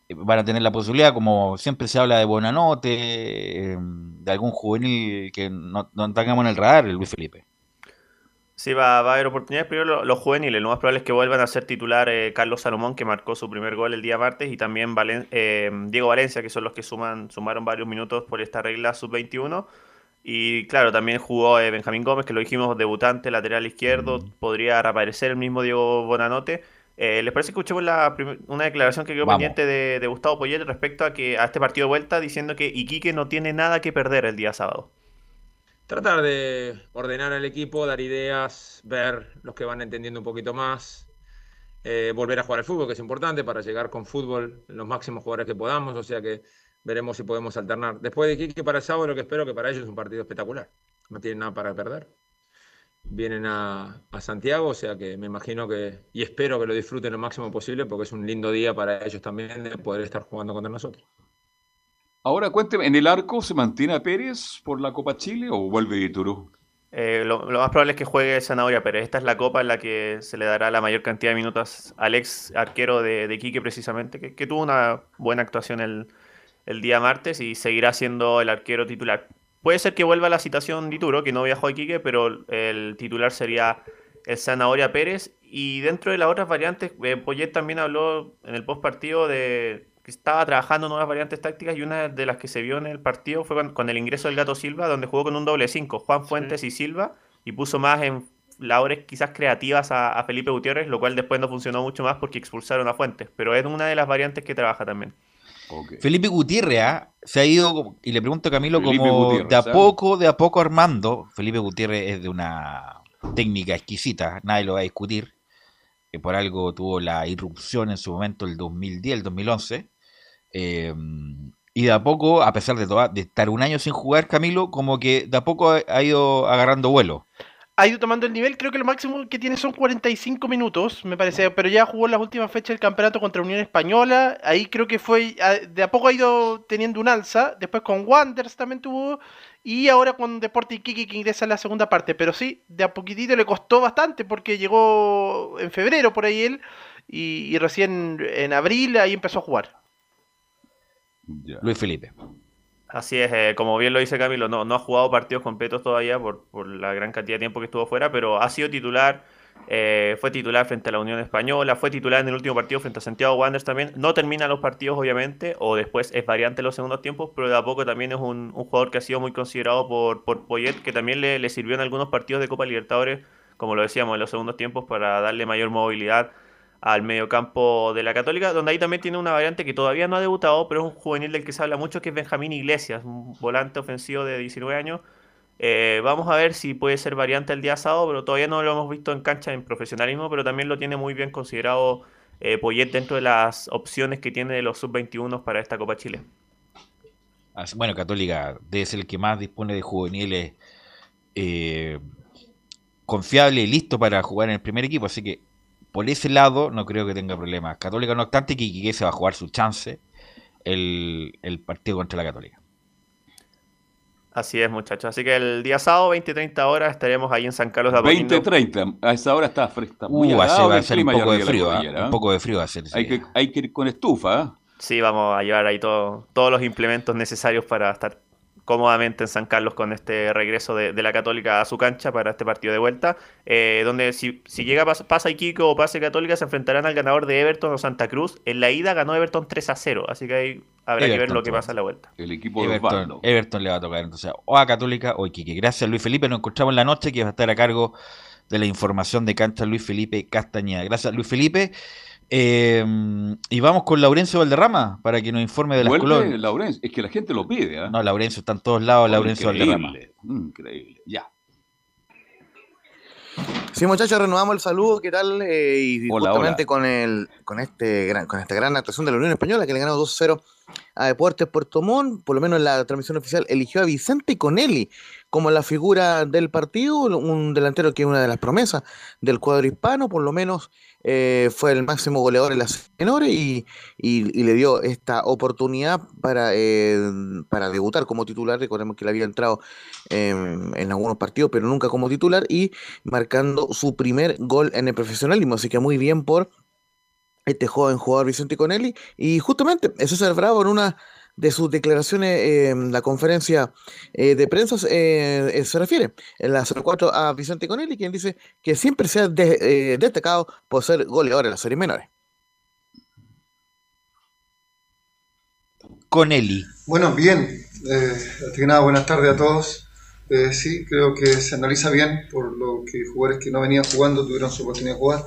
eh, van a tener la posibilidad, como siempre se habla de Buenanote, em, de algún juvenil que no, no tengamos en el radar, el Luis Felipe. Sí, va, a haber oportunidades. Primero los, juveniles. Lo más probable es que vuelvan a ser titular eh, Carlos Salomón, que marcó su primer gol el día martes, y también eh, Diego Valencia, que son los que suman sumaron varios minutos por esta regla sub-21. Y claro, también jugó eh, Benjamín Gómez, que lo dijimos, debutante, lateral izquierdo. Podría reaparecer el mismo Diego Bonanote. ¿Les parece que escuchemos la una declaración que quedó pendiente de, de, Gustavo Poyet respecto a que a este partido de vuelta, diciendo que Iquique no tiene nada que perder el día sábado? Tratar de ordenar al equipo, dar ideas, ver los que van entendiendo un poquito más, eh, volver a jugar al fútbol, que es importante para llegar con fútbol los máximos jugadores que podamos, o sea que veremos si podemos alternar. Después de Quique para el sábado, lo que espero que para ellos es un partido espectacular. No tienen nada para perder. Vienen a, a Santiago, o sea que me imagino que, y espero que lo disfruten lo máximo posible, porque es un lindo día para ellos también de poder estar jugando contra nosotros. Ahora cuénteme, ¿en el arco se mantiene a Pérez por la Copa Chile o vuelve Iturú? Eh, lo, más probable es que juegue Zanahoria Pérez. Esta es la copa en la que se le dará la mayor cantidad de minutos al ex arquero de, Quique, precisamente, que, tuvo una buena actuación el, el, día martes y seguirá siendo el arquero titular. Puede ser que vuelva la citación de Ituro, que no viajó a Quique, pero el titular sería el Zanahoria Pérez. Y dentro de las otras variantes, eh, Poyet también habló en el post partido de, estaba trabajando nuevas variantes tácticas y una de las que se vio en el partido fue con, el ingreso del Gato Silva, donde jugó con un doble 5, Juan Fuentes y Silva, y puso más en labores quizás creativas a, Felipe Gutiérrez, lo cual después no funcionó mucho más porque expulsaron a Fuentes, pero es una de las variantes que trabaja también. Felipe Gutiérrez ¿ah? se ha ido, y le pregunto a Camilo, como de a ¿ah? poco, de a poco armando, Felipe Gutiérrez es de una técnica exquisita, nadie lo va a discutir, que por algo tuvo la irrupción en su momento el 2010, el 2011, Em, y de a poco, a pesar de, de estar un año sin jugar, Camilo, como que de a poco ha, ido agarrando vuelo. Ha ido tomando el nivel, creo que lo máximo que tiene son 45 minutos, me parece, pero ya jugó en las últimas fechas del campeonato contra Unión Española, ahí creo que fue, de a poco ha ido teniendo un alza, después con Wanderers también tuvo, y ahora con Deporte Iquique que ingresa en la segunda parte, pero sí, de a poquitito le costó bastante porque llegó en febrero por ahí él, y recién en abril ahí empezó a jugar. Luis Felipe. Así es, eh, como bien lo dice Camilo, no, no ha jugado partidos completos todavía por, la gran cantidad de tiempo que estuvo fuera, pero ha sido titular, eh, fue titular frente a la Unión Española, fue titular en el último partido frente a Santiago Wanderers también. No termina los partidos, obviamente, o después es variante en los segundos tiempos, pero de a poco también es un, jugador que ha sido muy considerado por, por Poyet, que también le, le sirvió en algunos partidos de Copa Libertadores, como lo decíamos, en los segundos tiempos para darle mayor movilidad al mediocampo de la Católica, donde ahí también tiene una variante que todavía no ha debutado, pero es un juvenil del que se habla mucho, que es Benjamín Iglesias, un volante ofensivo de 19 años. Eh, vamos a ver si puede ser variante el día sábado, pero todavía no lo hemos visto en cancha en profesionalismo, pero también lo tiene muy bien considerado eh, Poyet dentro de las opciones que tiene de los sub-21 para esta Copa Chile. Bueno, Católica debe ser el que más dispone de juveniles eh, confiable y listo para jugar en el primer equipo, así que por ese lado no creo que tenga problemas. Católica no obstante que Iquique se va a jugar su chance el, partido contra la Católica. Así es, muchachos. Así que el día sábado, 20-30 horas, estaremos ahí en San Carlos de 20-30, a esa hora está fresca. Muy uh, va a ser, un poco de frío. ¿ah? Un poco de frío va a ser. Hay, que, hay que ir con estufa. ¿ah? Sí, vamos a llevar ahí todo, todos los implementos necesarios para estar cómodamente en San Carlos con este regreso de, la Católica a su cancha para este partido de vuelta, eh, donde si, si llega pasa Iquique o pase Católica se enfrentarán al ganador de Everton o Santa Cruz. En la ida ganó Everton 3 a 0, así que ahí habrá que ver lo que pasa en la vuelta. El equipo Everton, de Everton le va a tocar entonces o a Católica o a Iquique. Gracias Luis Felipe, nos encontramos en la noche que va a estar a cargo de la información de cancha Luis Felipe Castañeda. Gracias Luis Felipe. Eh, y vamos con Laurencio Valderrama para que nos informe de las colonias. Laurencio, es que la gente lo pide. ¿eh? No, Laurencio está en todos lados, Laurencio Valderrama. Increíble, ya. Sí, muchachos, renovamos el saludo, ¿qué tal? Eh, y justamente con el con este gran, con esta gran actuación de la Unión Española que le ganó 2-0 a Deportes Puerto Montt, por lo menos en la transmisión oficial, eligió a Vicente Conelli como la figura del partido, un delantero que es una de las promesas del cuadro hispano, por lo menos eh, fue el máximo goleador en las menores y, y, le dio esta oportunidad para, eh, para debutar como titular. Recordemos que le había entrado en algunos partidos, pero nunca como titular y marcando su primer gol en el profesionalismo. Así que muy bien por este joven jugador Vicente Conelli. Y justamente César Bravo en una de sus declaraciones en la conferencia eh, de prensa eh, eh, se refiere en la 04 a Vicente Conelli, quien dice que siempre se ha destacado por ser goleador en las series menores. Conelli. Bueno, bien. que nada, buenas tardes a todos. sí, creo que se analiza bien por lo que jugadores que no venían jugando tuvieron su oportunidad de jugar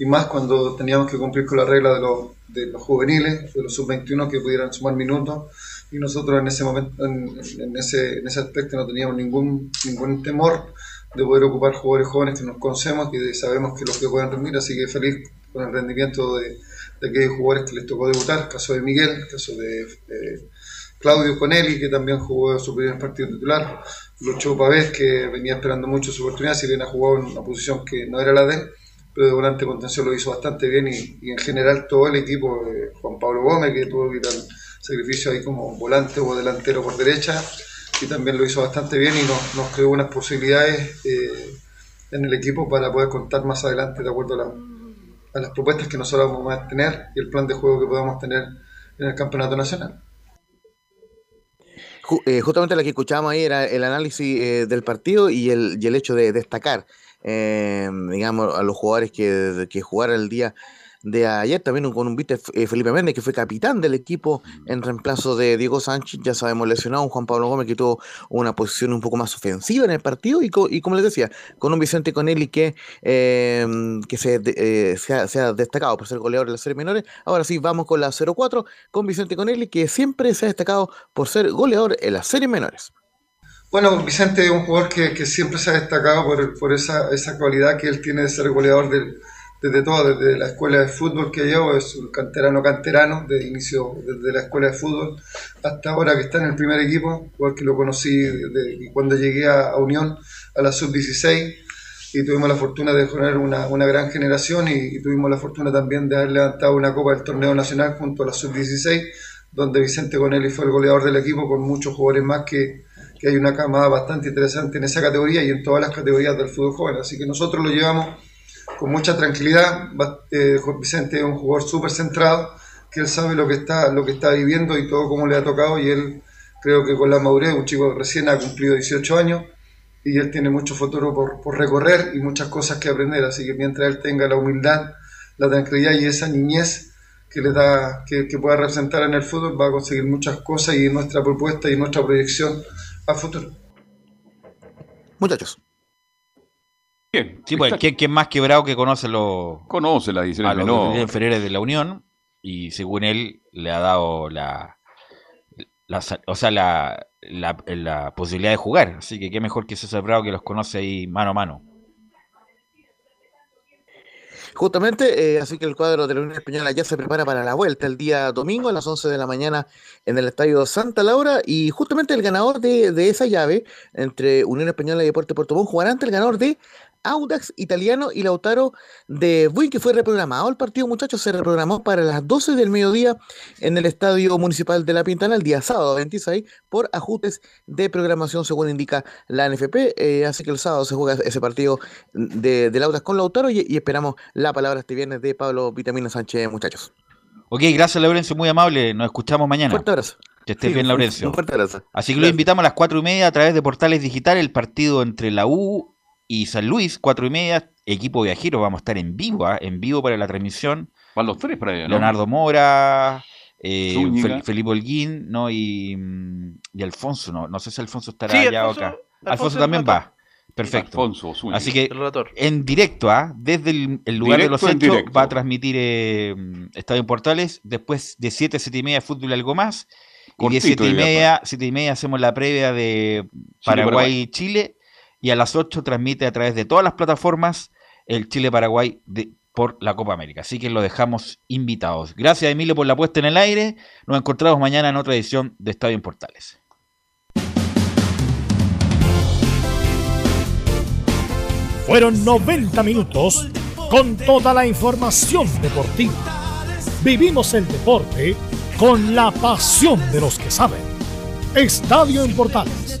y más cuando teníamos que cumplir con la regla de los, de los juveniles, de los sub-21 que pudieran sumar minutos y nosotros en ese momento, en, ese, en ese aspecto no teníamos ningún, ningún temor de poder ocupar jugadores jóvenes que nos conocemos, que sabemos que los que pueden rendir, así que feliz con el rendimiento de, de aquellos jugadores que les tocó debutar, caso de Miguel, caso de, Claudio Conelli, que también jugó su primer partido titular, Lucho Pavés, que venía esperando mucho su oportunidad, si bien ha jugado en una posición que no era la de él, pero de volante contención lo hizo bastante bien y, en general todo el equipo, eh, Juan Pablo Gómez, que tuvo que al sacrificio ahí como volante o delantero por derecha, y también lo hizo bastante bien y nos, nos creó unas posibilidades eh, en el equipo para poder contar más adelante de acuerdo a, a las propuestas que nosotros vamos a tener y el plan de juego que podamos tener en el campeonato nacional. Eh, justamente lo que escuchábamos ahí era el análisis del partido y el, y el hecho de destacar eh, digamos, a los jugadores que, que jugaron el día de ayer, también con un viste eh, Felipe Méndez, que fue capitán del equipo en reemplazo de Diego Sánchez, ya sabemos lesionado, un Juan Pablo Gómez que tuvo una posición un poco más ofensiva en el partido, y, y como les decía, con un Vicente Conelli que, em, que se, eh, se, ha, destacado por ser goleador de las series menores. Ahora sí, vamos con la 0-4, con Vicente Conelli, que siempre se ha destacado por ser goleador en las series menores. Bueno, Vicente es un jugador que, siempre se ha destacado por, esa, esa, cualidad que él tiene de ser goleador desde todo, desde la escuela de fútbol que llevo, es un canterano canterano, de inicio desde la escuela de fútbol hasta ahora que está en el primer equipo, jugador que lo conocí cuando llegué a, Unión a la sub-16 y tuvimos la fortuna de generar una, una gran generación y, y, tuvimos la fortuna también de haber levantado una copa del torneo nacional junto a la sub-16, donde Vicente Conelli fue el goleador del equipo con muchos jugadores más que que hay una camada bastante interesante en esa categoría y en todas las categorías del fútbol joven. Así que nosotros lo llevamos con mucha tranquilidad. Eh, Vicente es un jugador súper centrado, que él sabe lo que, está, lo que está viviendo y todo cómo le ha tocado y él creo que con la madurez, un chico recién ha cumplido 18 años y él tiene mucho futuro por, por recorrer y muchas cosas que aprender. Así que mientras él tenga la humildad, la tranquilidad y esa niñez que le da que, que pueda representar en el fútbol, va a conseguir muchas cosas y nuestra propuesta y nuestra proyección futuro. Muchachos. Bien. Sí, pues, ¿quién, más quebrado que conoce los. Conoce las ediciones inferiores de la Unión y según él le ha dado la. o sea, la, la, posibilidad de jugar. Así que qué mejor que César Bravo que los conoce ahí mano a mano. Justamente, eh, así que el cuadro de la Unión Española ya se prepara para la vuelta el día domingo a las 11 de la mañana en el Estadio Santa Laura y justamente el ganador de, de esa llave entre Unión Española y Deporte Puerto Montt jugará ante el ganador de Audax Italiano y Lautaro de Buin, que fue reprogramado. El partido, muchachos, se reprogramó para las 12 del mediodía en el Estadio Municipal de La Pintana el día sábado 26 por ajustes de programación, según indica la NFP. Eh, así que el sábado se juega ese partido de, de Audax con Lautaro y, esperamos la palabra este viernes de Pablo Vitamina Sánchez, muchachos. Ok, gracias, Laurencio, muy amable. Nos escuchamos mañana. Fuerte abrazo. Que estés bien, Laurencio. Así que lo invitamos a las cuatro y media a través de Portales Digitales, el partido entre la U y San Luis, cuatro y media, equipo viajero, vamos a estar en vivo, ¿ah? en vivo para la transmisión. Van los tres para allá, Leonardo Mora, eh, Felipe Holguín, ¿no? Y, mm, y, Alfonso, no, no sé si Alfonso estará allá o acá. Alfonso, también va. Perfecto. Alfonso, Así que en directo, ¿ah? desde el, lugar de los hechos, va a transmitir eh, Estadio Portales. Después de 7, 7 y media, fútbol algo más. y de 7 y media, 7 y media hacemos la previa de Paraguay-Chile y a las 8 transmite a través de todas las plataformas el Chile-Paraguay por la Copa América. Así que lo dejamos invitados. Gracias Emilio por la puesta en el aire. Nos encontramos mañana en otra edición de Estadio en Portales. Fueron 90 minutos con toda la información deportiva. Vivimos el deporte con la pasión de los que saben. Estadio en Portales